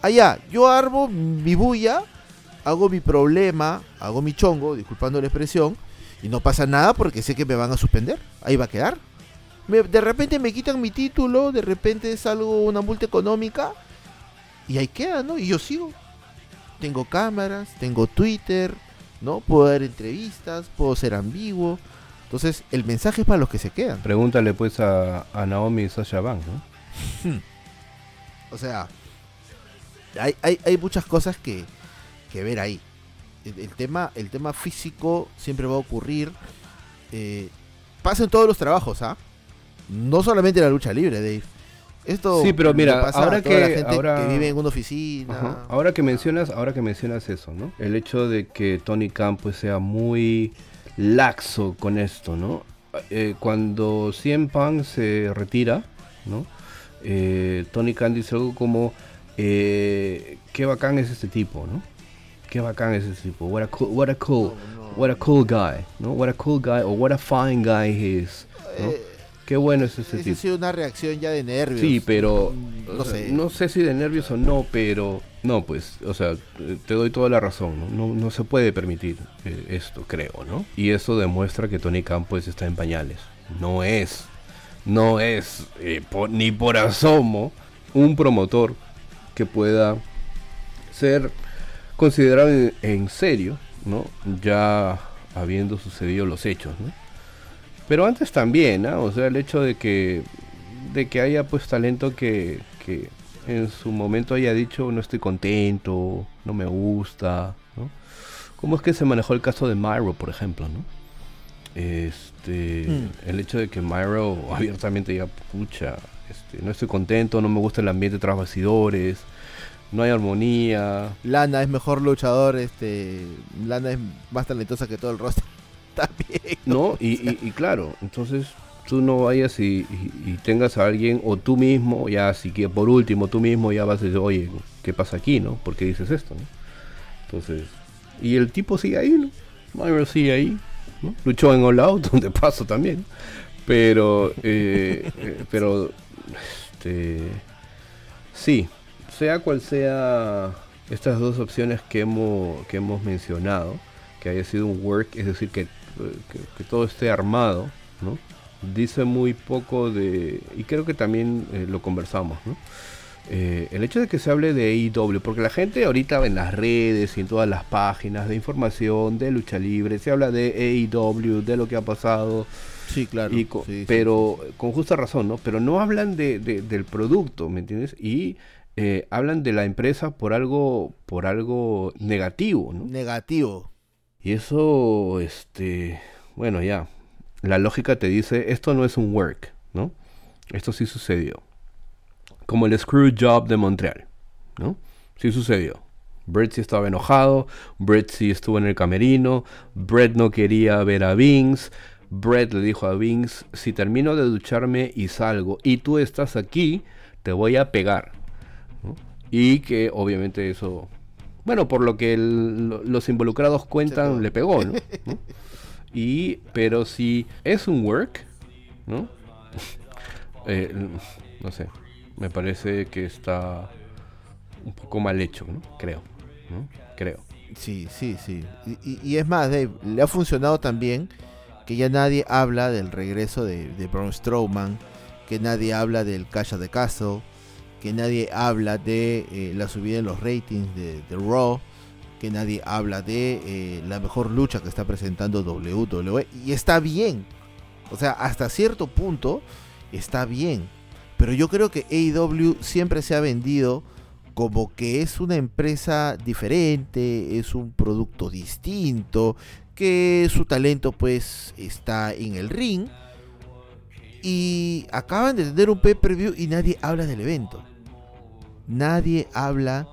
Allá, yo armo mi bulla hago mi problema, hago mi chongo, disculpando la expresión, y no pasa nada porque sé que me van a suspender. Ahí va a quedar. de repente me quitan mi título, de repente salgo una multa económica y ahí queda, ¿no? Y yo sigo. Tengo cámaras, tengo Twitter, ¿no? Puedo dar entrevistas, puedo ser ambiguo. Entonces, el mensaje es para los que se quedan. Pregúntale pues a, Naomi y Sasha Bank, ¿no? o sea, hay, hay, muchas cosas que, ver ahí. El, tema, el tema físico siempre va a ocurrir. Eh, pasa en todos los trabajos, ¿ah? No solamente en la lucha libre, Dave. Esto sí, pero mira, ahora que, ahora, vive en una oficina. Ahora que mencionas, ahora que mencionas eso, ¿no? El hecho de que Tony Khan pues, sea muy laxo con esto, ¿no? Eh, cuando Cien Punk se retira, ¿no? Eh, Tony Khan dice algo como eh, qué bacán es este tipo, ¿no? Qué bacán es este tipo. What a cool, what a cool, what a cool guy, ¿no? What a cool guy or what a fine guy he is. ¿no? Qué bueno es ese tipo. Ha sido una reacción ya de nervios. Sí, pero no sé. no sé si de nervios o no, pero no, pues, o sea, te doy toda la razón, ¿no? No, se puede permitir eh, esto, creo, ¿no? Y eso demuestra que Tony pues está en pañales. No es, no es eh, ni por asomo un promotor que pueda ser considerado en, serio, ¿no? Ya habiendo sucedido los hechos, ¿no? Pero antes también, ¿no? O sea, el hecho de que, de que haya pues talento que, que en su momento haya dicho no estoy contento, no me gusta, ¿no? ¿Cómo es que se manejó el caso de Myro, por ejemplo, ¿no? Este, mm. el hecho de que Myro abiertamente diga, pucha, este, no estoy contento, no me gusta el ambiente tras bastidores, no hay armonía. Lana es mejor luchador, este, Lana es más talentosa que todo el roster. También. No, y, y, claro, entonces tú no vayas y, tengas a alguien, o tú mismo, ya así que por último, tú mismo ya vas a decir, oye, ¿qué pasa aquí, no? ¿Por qué dices esto, no? Entonces, y el tipo sigue ahí, ¿no? Myro sigue ahí, ¿no? Luchó en All Out, donde paso también. Pero, eh, eh, pero, este, sí, sea cual sea estas dos opciones que hemos, que hemos mencionado, que haya sido un work, es decir, que, que, todo esté armado, ¿no? Dice muy poco de, y creo que también eh, lo conversamos, ¿no? Eh, el hecho de que se hable de AEW, porque la gente ahorita en las redes y en todas las páginas de información de lucha libre, se habla de AEW, de lo que ha pasado. Sí, claro. pero con justa razón, ¿no? Pero no hablan de, del producto, ¿me entiendes? Y eh, hablan de la empresa por algo, por algo negativo, ¿no? Negativo. Y eso, este, bueno, ya, la lógica te dice, esto no es un work, ¿no? Esto sí sucedió. Como el Screw Job de Montreal, ¿no? Sí sucedió. Brett sí estaba enojado, Brett sí estuvo en el camerino, Brett no quería ver a Vince, Brett le dijo a Vince, si termino de ducharme y salgo y tú estás aquí, te voy a pegar. Y que obviamente eso, bueno, por lo que los involucrados cuentan, le pegó, ¿no? y, pero si es un work, ¿no? Eh, no sé, me parece que está un poco mal hecho, ¿no? Creo, ¿no? Creo. Sí, sí, sí. Y, es más, Dave, le ha funcionado también que ya nadie habla del regreso de, de Braun Strowman, que nadie habla del Cash de Castle, que nadie habla de eh, la subida en los ratings de, Raw, que nadie habla de eh, la mejor lucha que está presentando WWE. Y está bien. O sea, hasta cierto punto está bien. Pero yo creo que AEW siempre se ha vendido como que es una empresa diferente, es un producto distinto, que su talento pues está en el ring. Y acaban de tener un pay-per-view y nadie habla del evento. Nadie habla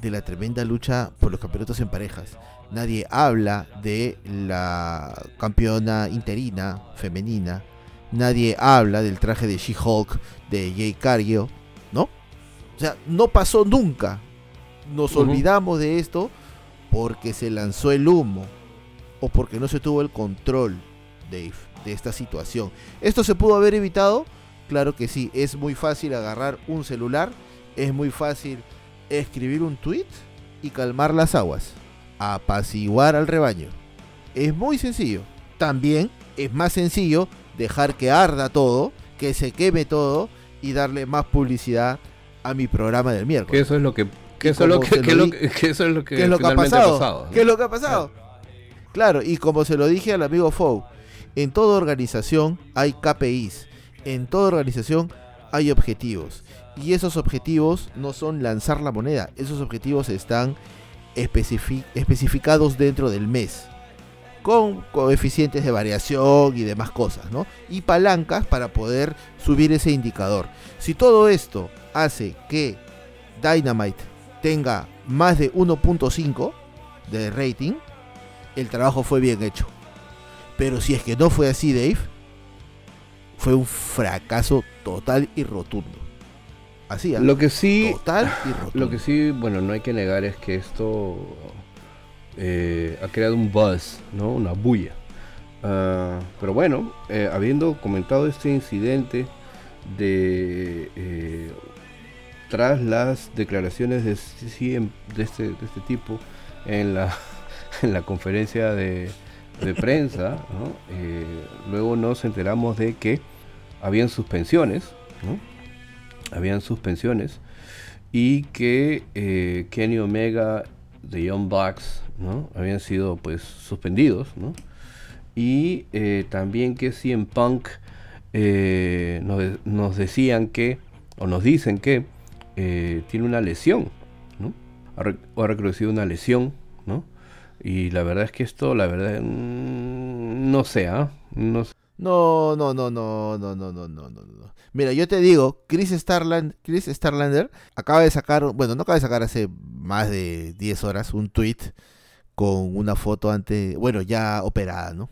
de la tremenda lucha por los campeonatos en parejas. Nadie habla de la campeona interina femenina. Nadie habla del traje de She-Hulk de Jay Cargill, ¿no? O sea, no pasó nunca. Nos olvidamos de esto porque se lanzó el humo o porque no se tuvo el control, Dave, de esta situación. ¿Esto se pudo haber evitado? Claro que sí, es muy fácil agarrar un celular es muy fácil escribir un tweet y calmar las aguas, apaciguar al rebaño. Es muy sencillo. También es más sencillo dejar que arda todo que se queme todo y darle más publicidad a mi programa del Que miércoles. eso es lo que. Eso, es lo que, se que lo que- eso es lo que, ¿Qué es lo que ha pasado? ¿no? ¿Qué es lo que ha pasado? Claro, y como se lo dije al amigo Fou, en toda organización hay KPIs, en toda organización hay objetivos. Y esos objetivos no son lanzar la moneda, esos objetivos están especifi- especificados dentro del mes, con coeficientes de variación y demás cosas, ¿no? Y palancas para poder subir ese indicador. Si todo esto hace que Dynamite tenga más de 1.5 de rating, el trabajo fue bien hecho. Pero si es que no fue así, Dave, fue un fracaso total y rotundo. ¿Ah? Lo que sí. total y rotundo. Lo que sí, bueno, no hay que negar es que esto eh, ha creado un buzz, ¿no? Una bulla. Ah, pero bueno, eh, habiendo comentado este incidente de eh, tras las declaraciones de, de, este, de este tipo en la, en la conferencia de, de prensa, ¿no? Luego nos enteramos de que habían suspensiones, ¿no? Habían suspensiones y que eh, Kenny Omega de Young Bucks ¿no? habían sido pues suspendidos ¿no? y eh, también que CM Punk eh, nos, nos decían que o nos dicen que eh, tiene una lesión ¿no? ha, re- ha reconocido una lesión ¿no? y la verdad es que esto la verdad mm, no sé ¿ah? no sé. No, no, no, no, no, no, no, no, no, no. Mira, yo te digo, Chris Starland, Chris Starlander acaba de sacar, bueno, no acaba de sacar hace más de 10 horas un tweet con una foto antes, bueno, ya operada, ¿no?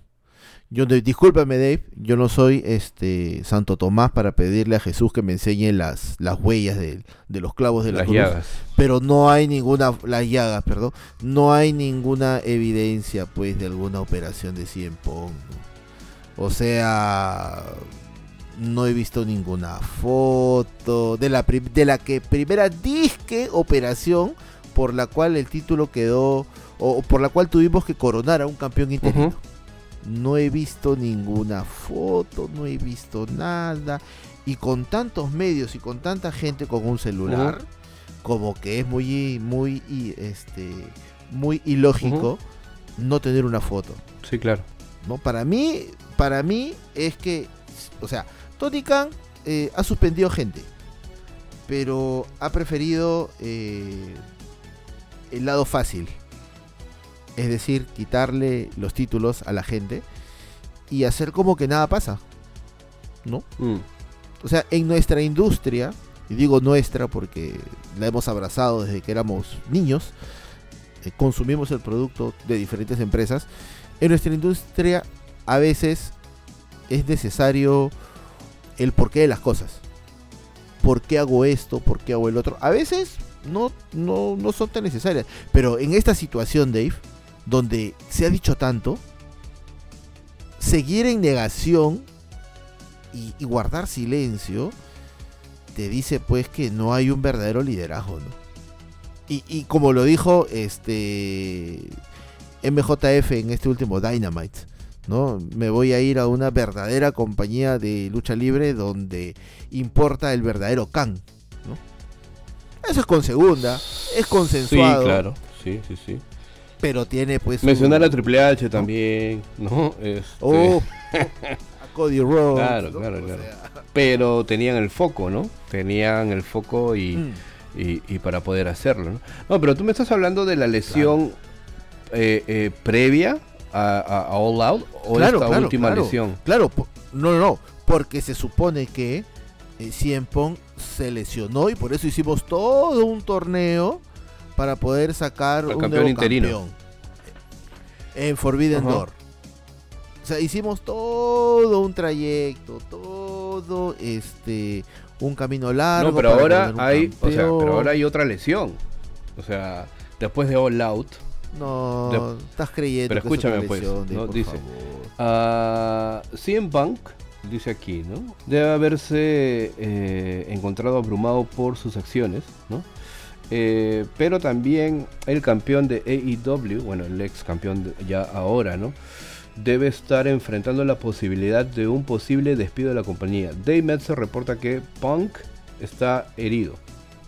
Yo discúlpame, Dave, yo no soy este Santo Tomás para pedirle a Jesús que me enseñe las, las huellas de, de los clavos de la las cruz, llagas pero no hay ninguna, las llagas, perdón, no hay ninguna evidencia, pues, de alguna operación de 100 Pong, ¿no? O sea, no he visto ninguna foto de la, de la que primera disque operación por la cual el título quedó o por la cual tuvimos que coronar a un campeón interino. No he visto ninguna foto, no he visto nada. Y con tantos medios y con tanta gente con un celular, como que es muy, muy, este, muy ilógico no tener una foto. sí claro ¿no? Para mí, para mí es que, o sea, Tony Khan eh, ha suspendido gente, pero ha preferido eh, el lado fácil, es decir, quitarle los títulos a la gente y hacer como que nada pasa, ¿no? Mm. O sea, en nuestra industria, y digo nuestra porque la hemos abrazado desde que éramos niños, eh, consumimos el producto de diferentes empresas, en nuestra industria a veces es necesario el porqué de las cosas. ¿Por qué hago esto? ¿Por qué hago el otro? A veces no, no, no son tan necesarias. Pero en esta situación, Dave, donde se ha dicho tanto, seguir en negación y, guardar silencio te dice pues que no hay un verdadero liderazgo. Y, y como lo dijo este MJF en este último Dynamite, ¿no? Me voy a ir a una verdadera compañía de lucha libre donde importa el verdadero Khan, ¿no? Eso es con segunda, es consensuado, Sí, claro. Sí, sí, sí. pero tiene pues... Mencionar a Triple H también, ¿no? Este, Oh, a Cody Rhodes. Claro, ¿no? claro, O claro. sea, Pero tenían el foco, ¿no? Tenían el foco y, mm. y- y para poder hacerlo, ¿no? No, pero tú me estás hablando de la lesión eh, eh, previa a, a- a All Out o Claro, esta claro, última claro. lesión. Claro, no, no, no, porque se supone que eh, CM Punk se lesionó y por eso hicimos todo un torneo para poder sacar Al un campeón nuevo interino. campeón en Forbidden. Door. O sea, hicimos todo un trayecto, todo este un camino largo. No, pero ahora hay, o sea, campeón. pero ahora hay otra lesión. O sea, después de All Out, No, de- estás creyendo Pero que es escúchame, pues, ¿no? por Dice, favor. Ah, CM Punk, dice aquí, ¿no? Debe haberse eh, encontrado abrumado por sus acciones, ¿no? Eh, pero también el campeón de AEW, bueno, el ex campeón ya ahora, ¿no? Debe estar enfrentando la posibilidad de un posible despido de la compañía. Dave Metzer reporta que Punk está herido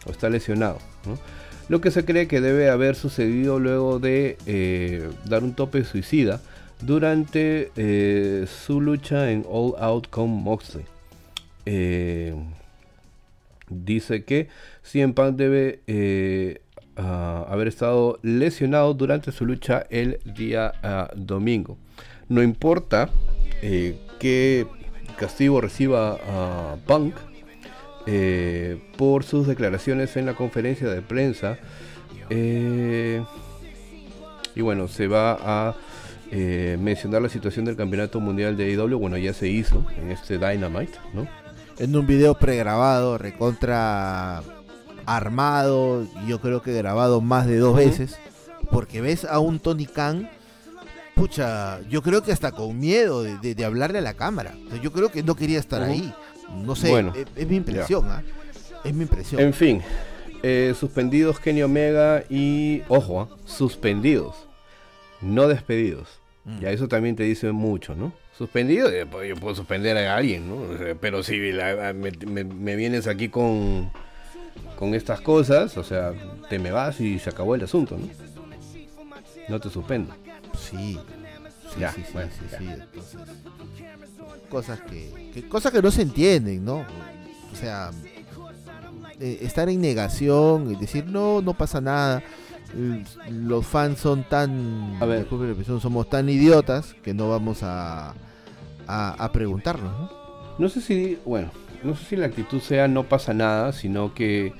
o está lesionado, Lo que se cree que debe haber sucedido luego de eh, dar un tope suicida durante eh, su lucha en All Out con Moxley. dice que CM Punk debe eh, haber estado lesionado durante su lucha el día ah, domingo. No importa eh, qué castigo reciba a Punk eh, por sus declaraciones en la conferencia de prensa. y bueno, se va a mencionar la situación del campeonato mundial de AEW. Bueno, ya se hizo en este Dynamite, ¿no? En un video pregrabado, recontra armado, yo creo que grabado más de dos veces, porque ves a un Tony Khan, pucha, yo creo que hasta con miedo de, hablarle a la cámara. yo creo que no quería estar ahí. No sé, es, mi impresión, ¿ah? Es mi impresión. En fin, eh, suspendidos Kenny Omega y, ojo, ¿ah? suspendidos, no despedidos. Mm. Ya eso también te dice mucho, ¿no? Suspendido, eh, pues, yo puedo suspender a alguien, ¿no? Pero si me vienes aquí con con estas cosas, o sea, te me vas y se acabó el asunto, ¿no? No te suspendo. Sí, sí, sí, sí, sí, Entonces, cosas que, cosas que no se entienden, ¿no? O sea, eh, estar en negación y decir no, no pasa nada. Los fans son tan, a ver, somos tan idiotas que no vamos a, a, a preguntarnos, ¿no? No sé si, bueno, no sé si la actitud sea no pasa nada, sino que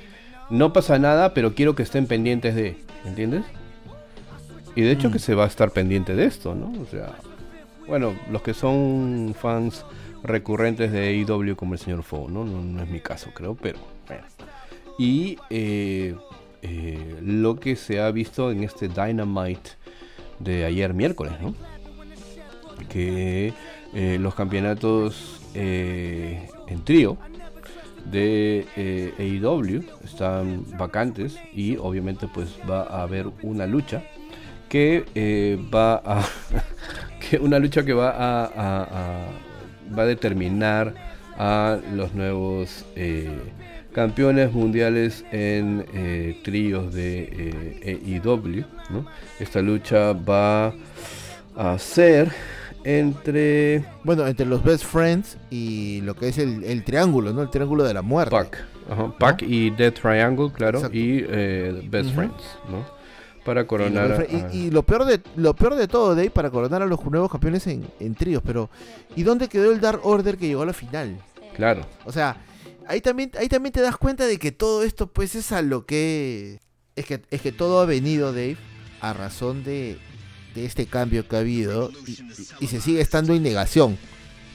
no pasa nada, pero quiero que estén pendientes de, ¿entiendes? Y de hecho mm. que se va a estar pendiente de esto, ¿no? O sea, bueno, los que son fans recurrentes de AEW como el señor Fo, ¿no? ¿no? es mi caso, creo, pero bueno. Y eh, eh, lo que se ha visto en este Dynamite de ayer miércoles, ¿no? Que eh, los campeonatos en trío de AEW están vacantes y obviamente pues va a haber una lucha que va a que una lucha que va a, va a determinar a los nuevos eh, campeones mundiales en tríos de AEW esta lucha va a ser entre... Bueno, entre los Best Friends y lo que es el, triángulo, ¿no? El triángulo de la muerte. Pac. y Death Triangle, claro, y eh, Best Friends, ¿no? Para coronar y, lo peor de lo peor de todo, Dave, para coronar a los nuevos campeones en, en tríos, pero ¿y dónde quedó el Dark Order que llegó a la final? Claro. O sea, ahí también, ahí también te das cuenta de que todo esto pues es a lo que... Es que, es que todo ha venido, Dave, a razón de, de este cambio que ha habido y, se sigue estando en negación.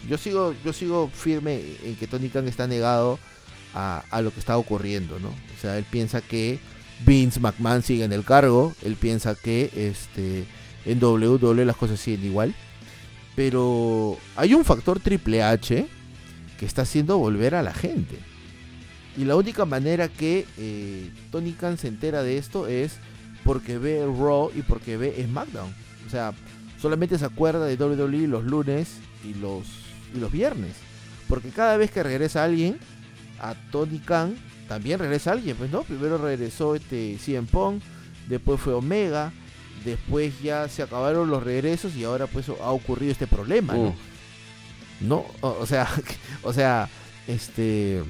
Yo sigo, yo sigo firme en que Tony Khan está negado a, lo que está ocurriendo, ¿no? O sea, él piensa que Vince McMahon sigue en el cargo, él piensa que este, en WWE las cosas siguen igual, pero hay un factor Triple H que está haciendo volver a la gente. Y la única manera que eh, Tony Khan se entera de esto es porque ve Raw y porque ve SmackDown. O sea, solamente se acuerda de WWE los lunes y los, y los viernes. Porque cada vez que regresa alguien, a Tony Khan también regresa alguien, pues no. Primero regresó este CM Punk, después fue Omega, después ya se acabaron los regresos y ahora pues ha ocurrido este problema, ¿no? Uh. No, o, sea, o sea, este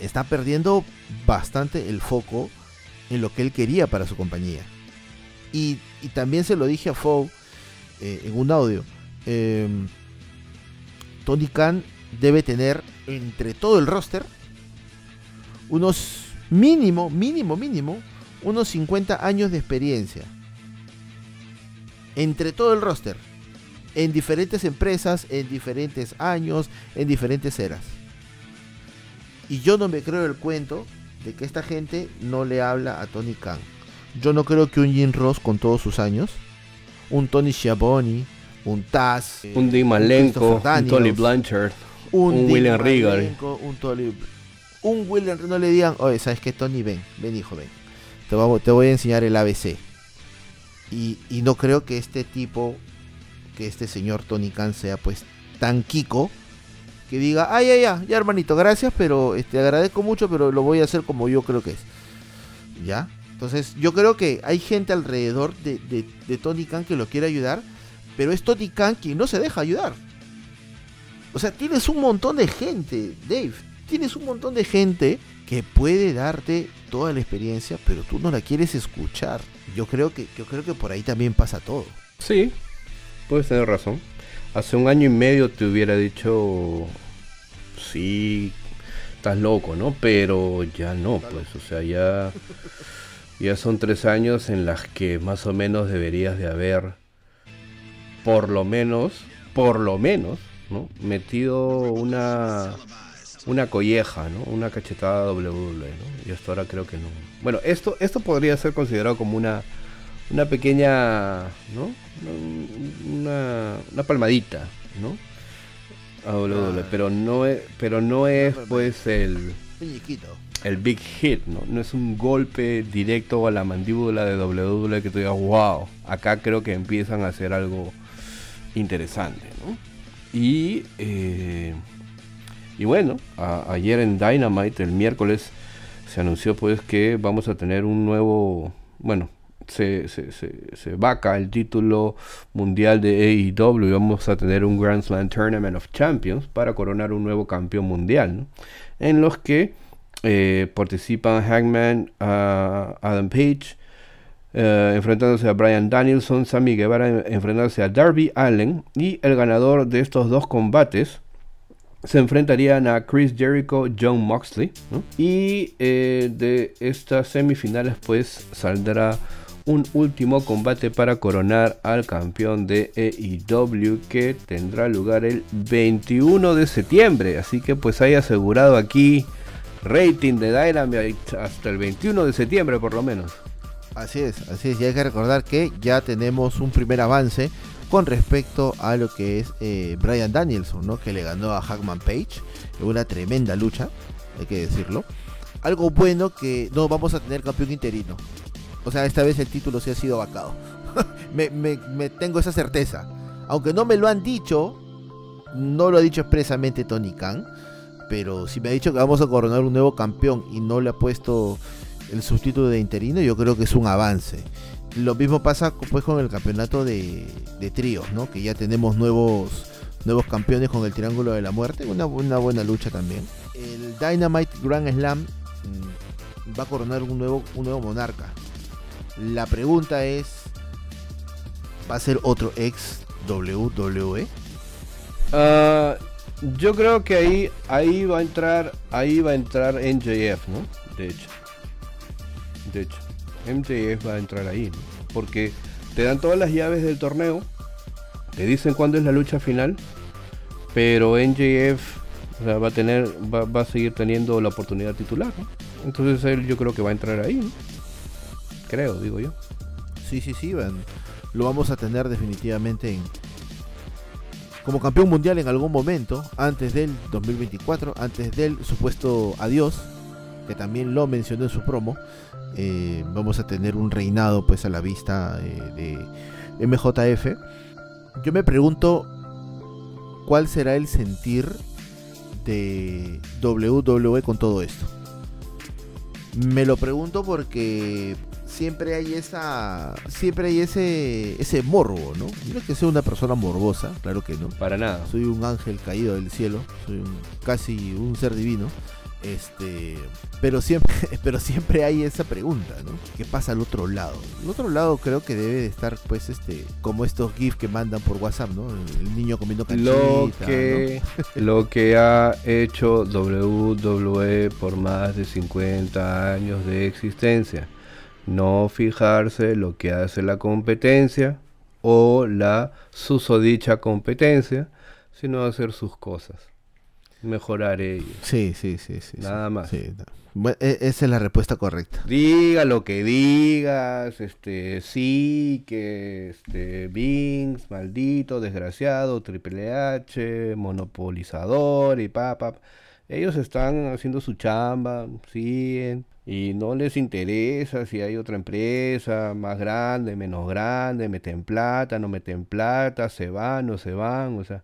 está perdiendo bastante el foco en lo que él quería para su compañía. Y, también se lo dije a Fou eh, en un audio. Em, Tony Khan debe tener entre todo el roster unos mínimo, mínimo, mínimo, unos 50 años de experiencia. Entre todo el roster. En diferentes empresas, en diferentes años, en diferentes eras. Y yo no me creo el cuento de que esta gente no le habla a Tony Khan. Yo no creo que un Jim Ross con todos sus años, un Tony Schiavone, un Taz, un Dean Malenko, un, Tony Blanchard, un, William Regal, un Tony un William no le digan, oye, ¿sabes qué, Tony? Ven, ven, hijo, ven. Te, voy a enseñar el ABC. Y, no creo que este tipo, que este señor Tony Khan sea pues tan Kiko, que diga, ay, ay, ya, ya hermanito, gracias, pero este, agradezco mucho, pero lo voy a hacer como yo creo que es. ¿Ya? Entonces, yo creo que hay gente alrededor de, de, Tony Khan que lo quiere ayudar, pero es Tony Khan quien no se deja ayudar. O sea, tienes un montón de gente, Dave, tienes un montón de gente que puede darte toda la experiencia, pero tú no la quieres escuchar. Yo creo que, yo creo que por ahí también pasa todo. Sí, puedes tener razón. Hace un año y medio te hubiera dicho, sí, estás loco, ¿no? Pero ya no, pues, o sea, ya, ya son tres años en las que más o menos deberías de haber, por lo menos, por lo menos, ¿no? Metido una una colleja, ¿no? Una cachetada WWE, ¿no? Y hasta ahora creo que no. Bueno, esto, esto podría ser considerado como una, una pequeña, ¿no? Una, una palmadita, ¿no? A WWE, pero no es, pero no es pues el el big hit, ¿no? No es un golpe directo a la mandíbula de WWE que tú digas, wow, acá creo que empiezan a hacer algo interesante, ¿no? Y eh, y bueno, ayer en Dynamite, el miércoles, se anunció pues que vamos a tener un nuevo, bueno, se, se, vaca el título mundial de AEW y vamos a tener un Grand Slam Tournament of Champions para coronar un nuevo campeón mundial, en los que eh, participan Hangman, Adam Page, eh, enfrentándose a Brian Danielson, Sammy Guevara enfrentándose a Darby Allen y el ganador de estos dos combates se enfrentarían a Chris Jericho, John Moxley. Y eh, de estas semifinales pues saldrá un último combate para coronar al campeón de EIW que tendrá lugar el 21 de septiembre. Así que pues hay asegurado aquí rating de Dynamite hasta el 21 de septiembre por lo menos. Así es, así es. Y hay que recordar que ya tenemos un primer avance con respecto a lo que es eh, Brian Danielson, ¿no? que le ganó a Hackman Page una tremenda lucha, hay que decirlo. Algo bueno que no vamos a tener campeón interino. O sea, esta vez el título se ha sido vacado. me, tengo esa certeza. Aunque no me lo han dicho, no lo ha dicho expresamente Tony Khan, pero si me ha dicho que vamos a coronar un nuevo campeón y no le ha puesto el subtítulo de interino, yo creo que es un avance. Lo mismo pasa pues con el campeonato de, tríos, ¿no? Que ya tenemos nuevos nuevos campeones con el Triángulo de la Muerte, una, una buena lucha también. El Dynamite Grand Slam mm, va a coronar un nuevo, un nuevo monarca. La pregunta es, ¿va a ser otro ex WWE? Ah, yo creo que ahí, ahí va a entrar, ahí va a entrar NJF, ¿no? De hecho. De hecho. MJF va a entrar ahí, porque te dan todas las llaves del torneo, te dicen cuándo es la lucha final, pero NJF va a tener, va, a seguir teniendo la oportunidad titular, entonces él yo creo que va a entrar ahí, creo, digo yo. Sí, sí, sí, lo vamos a tener definitivamente en, como campeón mundial en algún momento, antes del 2024, antes del supuesto adiós, que también lo mencionó en su promo. Eh, vamos a tener un reinado pues a la vista eh, de MJF. Yo me pregunto cuál será el sentir de WWE con todo esto. Me lo pregunto porque siempre hay esa siempre hay ese ese morbo, ¿no? No es que sea una persona morbosa, claro que no. Para nada. Soy un ángel caído del cielo, soy casi un ser divino. Este, pero siempre, pero siempre hay esa pregunta, ¿no? ¿Qué pasa al otro lado? El otro lado creo que debe de estar, pues, este, como estos GIFs que mandan por WhatsApp, ¿no? El niño comiendo canchita, Lo que, lo que ha hecho WWE por más de 50 años de existencia. No fijarse lo que hace la competencia o la susodicha competencia, sino hacer sus cosas mejorar ellos. Sí, sí, sí, sí. Nada más. E, esa es la respuesta correcta. Diga lo que digas, este, sí, que este, Vince, maldito, desgraciado, Triple H, monopolizador y papá. Ellos están haciendo su chamba, siguen, y no les interesa si hay otra empresa más grande, menos grande, meten plata, no meten plata, se van, no se van, o sea,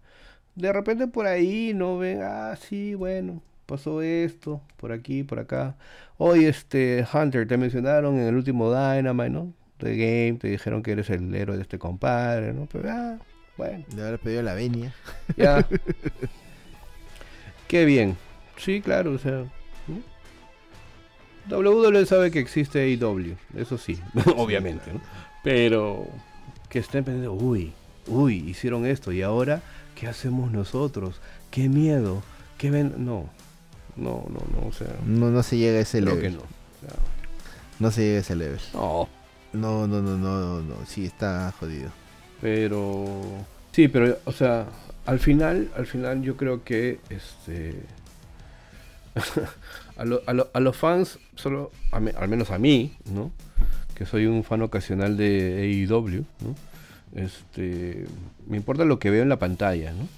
de repente por ahí no ven, ah, sí, bueno, pasó esto, por aquí, por acá. Hoy, este, Hunter, te mencionaron en el último Dynamite, ¿no? De Game, te dijeron que eres el héroe de este compadre, ¿no? Pero, ah, bueno. De haber pedido la venia. Ya. Qué bien. Sí, claro, o sea. WWE sabe que existe AEW, eso sí, obviamente, ¿no? Pero que estén pensando, uy, uy, hicieron esto y ahora, ¿qué hacemos nosotros? ¿Qué miedo? ¿Qué ven? No, no, no, no, o sea. No, no se llega a ese creo level. que no. No se llega a ese level. No, No, no, no, no, no, no. Sí, está jodido. pero sí, pero o sea, al final, al final yo creo que este a, lo- a lo- a los fans solo a me- al menos a mí, ¿no? Que soy un fan ocasional de AEW, ¿no? Este, me importa lo que veo en la pantalla, ¿no?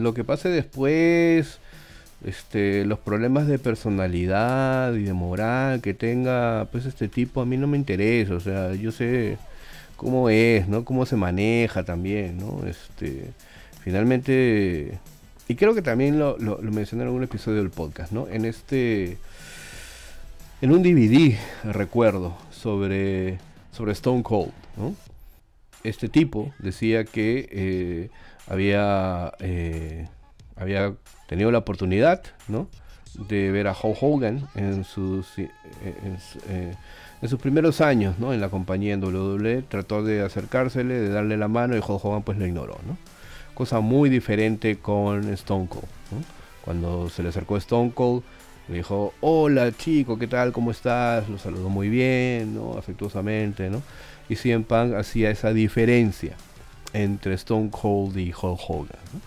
Lo que pase después, este, los problemas de personalidad y de moral que tenga, pues este tipo a mí no me interesa, o sea, yo sé cómo es, ¿no? Cómo se maneja también, ¿no? Este, finalmente, y creo que también lo, lo, mencioné en algún episodio del podcast, ¿no? En este, en un DVD, recuerdo, sobre, sobre Stone Cold, ¿no? Este tipo decía que eh, había, eh, había tenido la oportunidad, ¿no? De ver a Hulk Hogan en sus, eh, en, su- en sus primeros años, ¿no? En la compañía en WWE, trató de acercársele, de darle la mano y Hulk Hogan pues lo ignoró, ¿no? Cosa muy diferente con Stone Cold. Cuando se le acercó Stone Cold, le dijo, hola chico, ¿qué tal? ¿Cómo estás? Lo saludó muy bien, ¿no? Afectuosamente, ¿no? Y CM Punk hacía esa diferencia entre Stone Cold y Hulk Hogan, ¿no?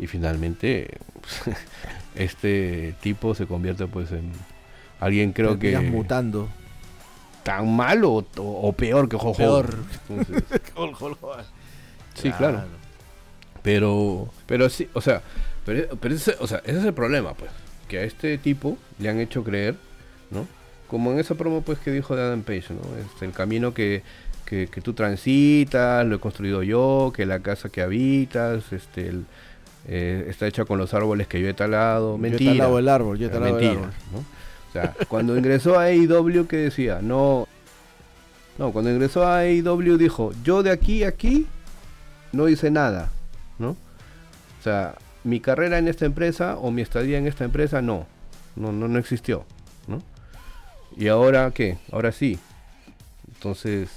Y finalmente, este tipo se convierte pues en alguien creo que mutando. tan malo o, o peor que Hulk Peor. Hogan. Sí, claro. Pero, pero sí, o sea, pero, pero ese, o sea, ese es el problema, pues, que a este tipo le han hecho creer, ¿no? Como en esa promo, pues, que dijo de Adam Page, ¿no? Este, el camino que, que, que tú transitas, lo he construido yo, que la casa que habitas, este, el- eh, está hecha con los árboles que yo he talado. Mentira. Yo he talado el árbol, yo he talado el mentira, árbol. ¿no? O sea, cuando ingresó a AEW, ¿qué decía? No, no, cuando ingresó a AEW dijo, yo de aquí a aquí no hice nada, ¿no? O sea, mi carrera en esta empresa o mi estadía en esta empresa no, no, no, no existió, ¿no? Y ahora qué, ahora sí. Entonces,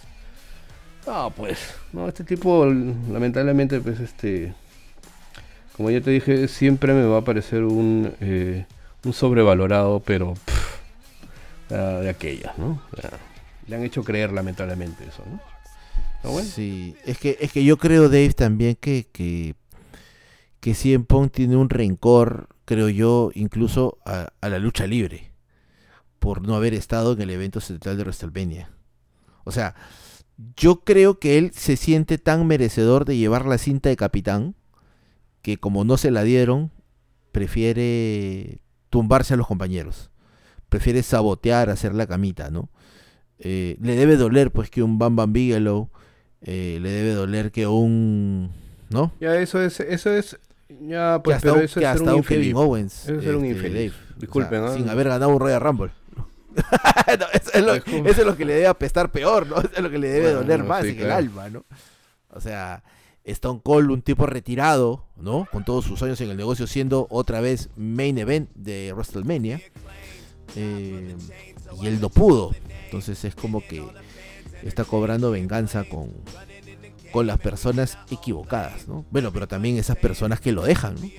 ah, pues, no, este tipo lamentablemente, pues, este, como ya te dije, siempre me va a parecer un, eh, un sobrevalorado, pero ah, de aquellas, ¿no? Le han hecho creer lamentablemente eso, ¿no? Sí, es que, es que yo creo, Dave, también que, que, que CM Punk tiene un rencor, creo yo, incluso a, la lucha libre, por no haber estado en el evento central de WrestleMania. O sea, yo creo que él se siente tan merecedor de llevar la cinta de capitán, que como no se la dieron, prefiere tumbarse a los compañeros. Prefiere sabotear, hacer la camita, ¿no? Eh, le debe doler pues que un Bam Bam Bigelow eh, le debe doler que un ¿no? Ya eso es, eso es, ya que pues, hasta pero un, eso que hasta un un Kevin infeliz. Owens Eso es ser un este, infeliz. Dave. Disculpen, O sea, sin haber ganado un Royal Rumble No, eso, es lo, Disculpe. eso es lo que le debe apestar peor ¿no? eso es lo que le debe Bueno, doler no, más sí, en el alma ¿no? o sea Stone Cold un tipo retirado ¿no? con todos sus años en el negocio siendo otra vez main event de WrestleMania eh, y él no pudo entonces es como que está cobrando venganza con, con las personas equivocadas, ¿no? Bueno, pero también esas personas que lo dejan, ¿no?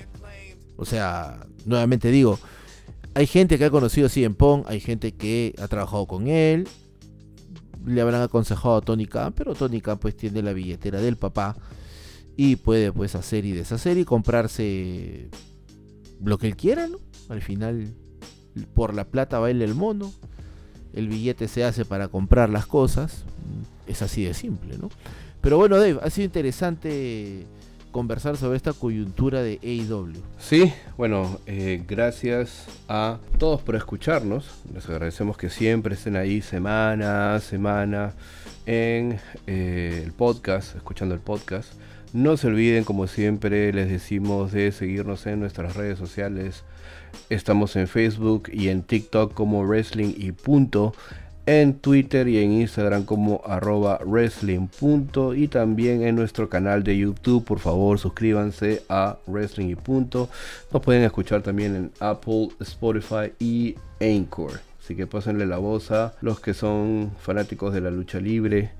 O sea, nuevamente digo, hay gente que ha conocido a CM Punk, hay gente que ha trabajado con él, le habrán aconsejado a Tony pero Tony pues tiene la billetera del papá y puede pues hacer y deshacer y comprarse lo que él quiera, ¿no? Al final, por la plata baila el mono, el billete se hace para comprar las cosas, es así de simple, ¿no? Pero bueno, Dave, ha sido interesante conversar sobre esta coyuntura de AEW. Sí, bueno, eh, gracias a todos por escucharnos. Les agradecemos que siempre estén ahí semana a semana en eh, el podcast, escuchando el podcast. No se olviden, como siempre, les decimos de seguirnos en nuestras redes sociales. Estamos en Facebook y en TikTok como Wrestling y punto. En Twitter y en Instagram como arroba wrestling. Y también en nuestro canal de YouTube. Por favor, suscríbanse a Wrestling y punto. Nos pueden escuchar también en Apple, Spotify y Anchor. Así que pásenle la voz a los que son fanáticos de la lucha libre.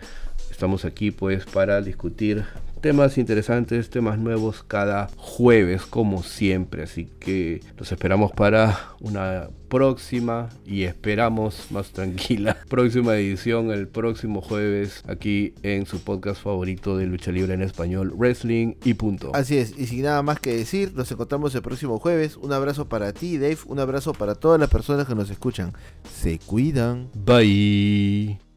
Estamos aquí pues para discutir temas interesantes, temas nuevos cada jueves como siempre. Así que los esperamos para una próxima y esperamos más tranquila próxima edición el próximo jueves aquí en su podcast favorito de lucha libre en español, Wrestling y punto. Así es, y sin nada más que decir, nos encontramos el próximo jueves. Un abrazo para ti, Dave, un abrazo para todas las personas que nos escuchan. Se cuidan. Bye.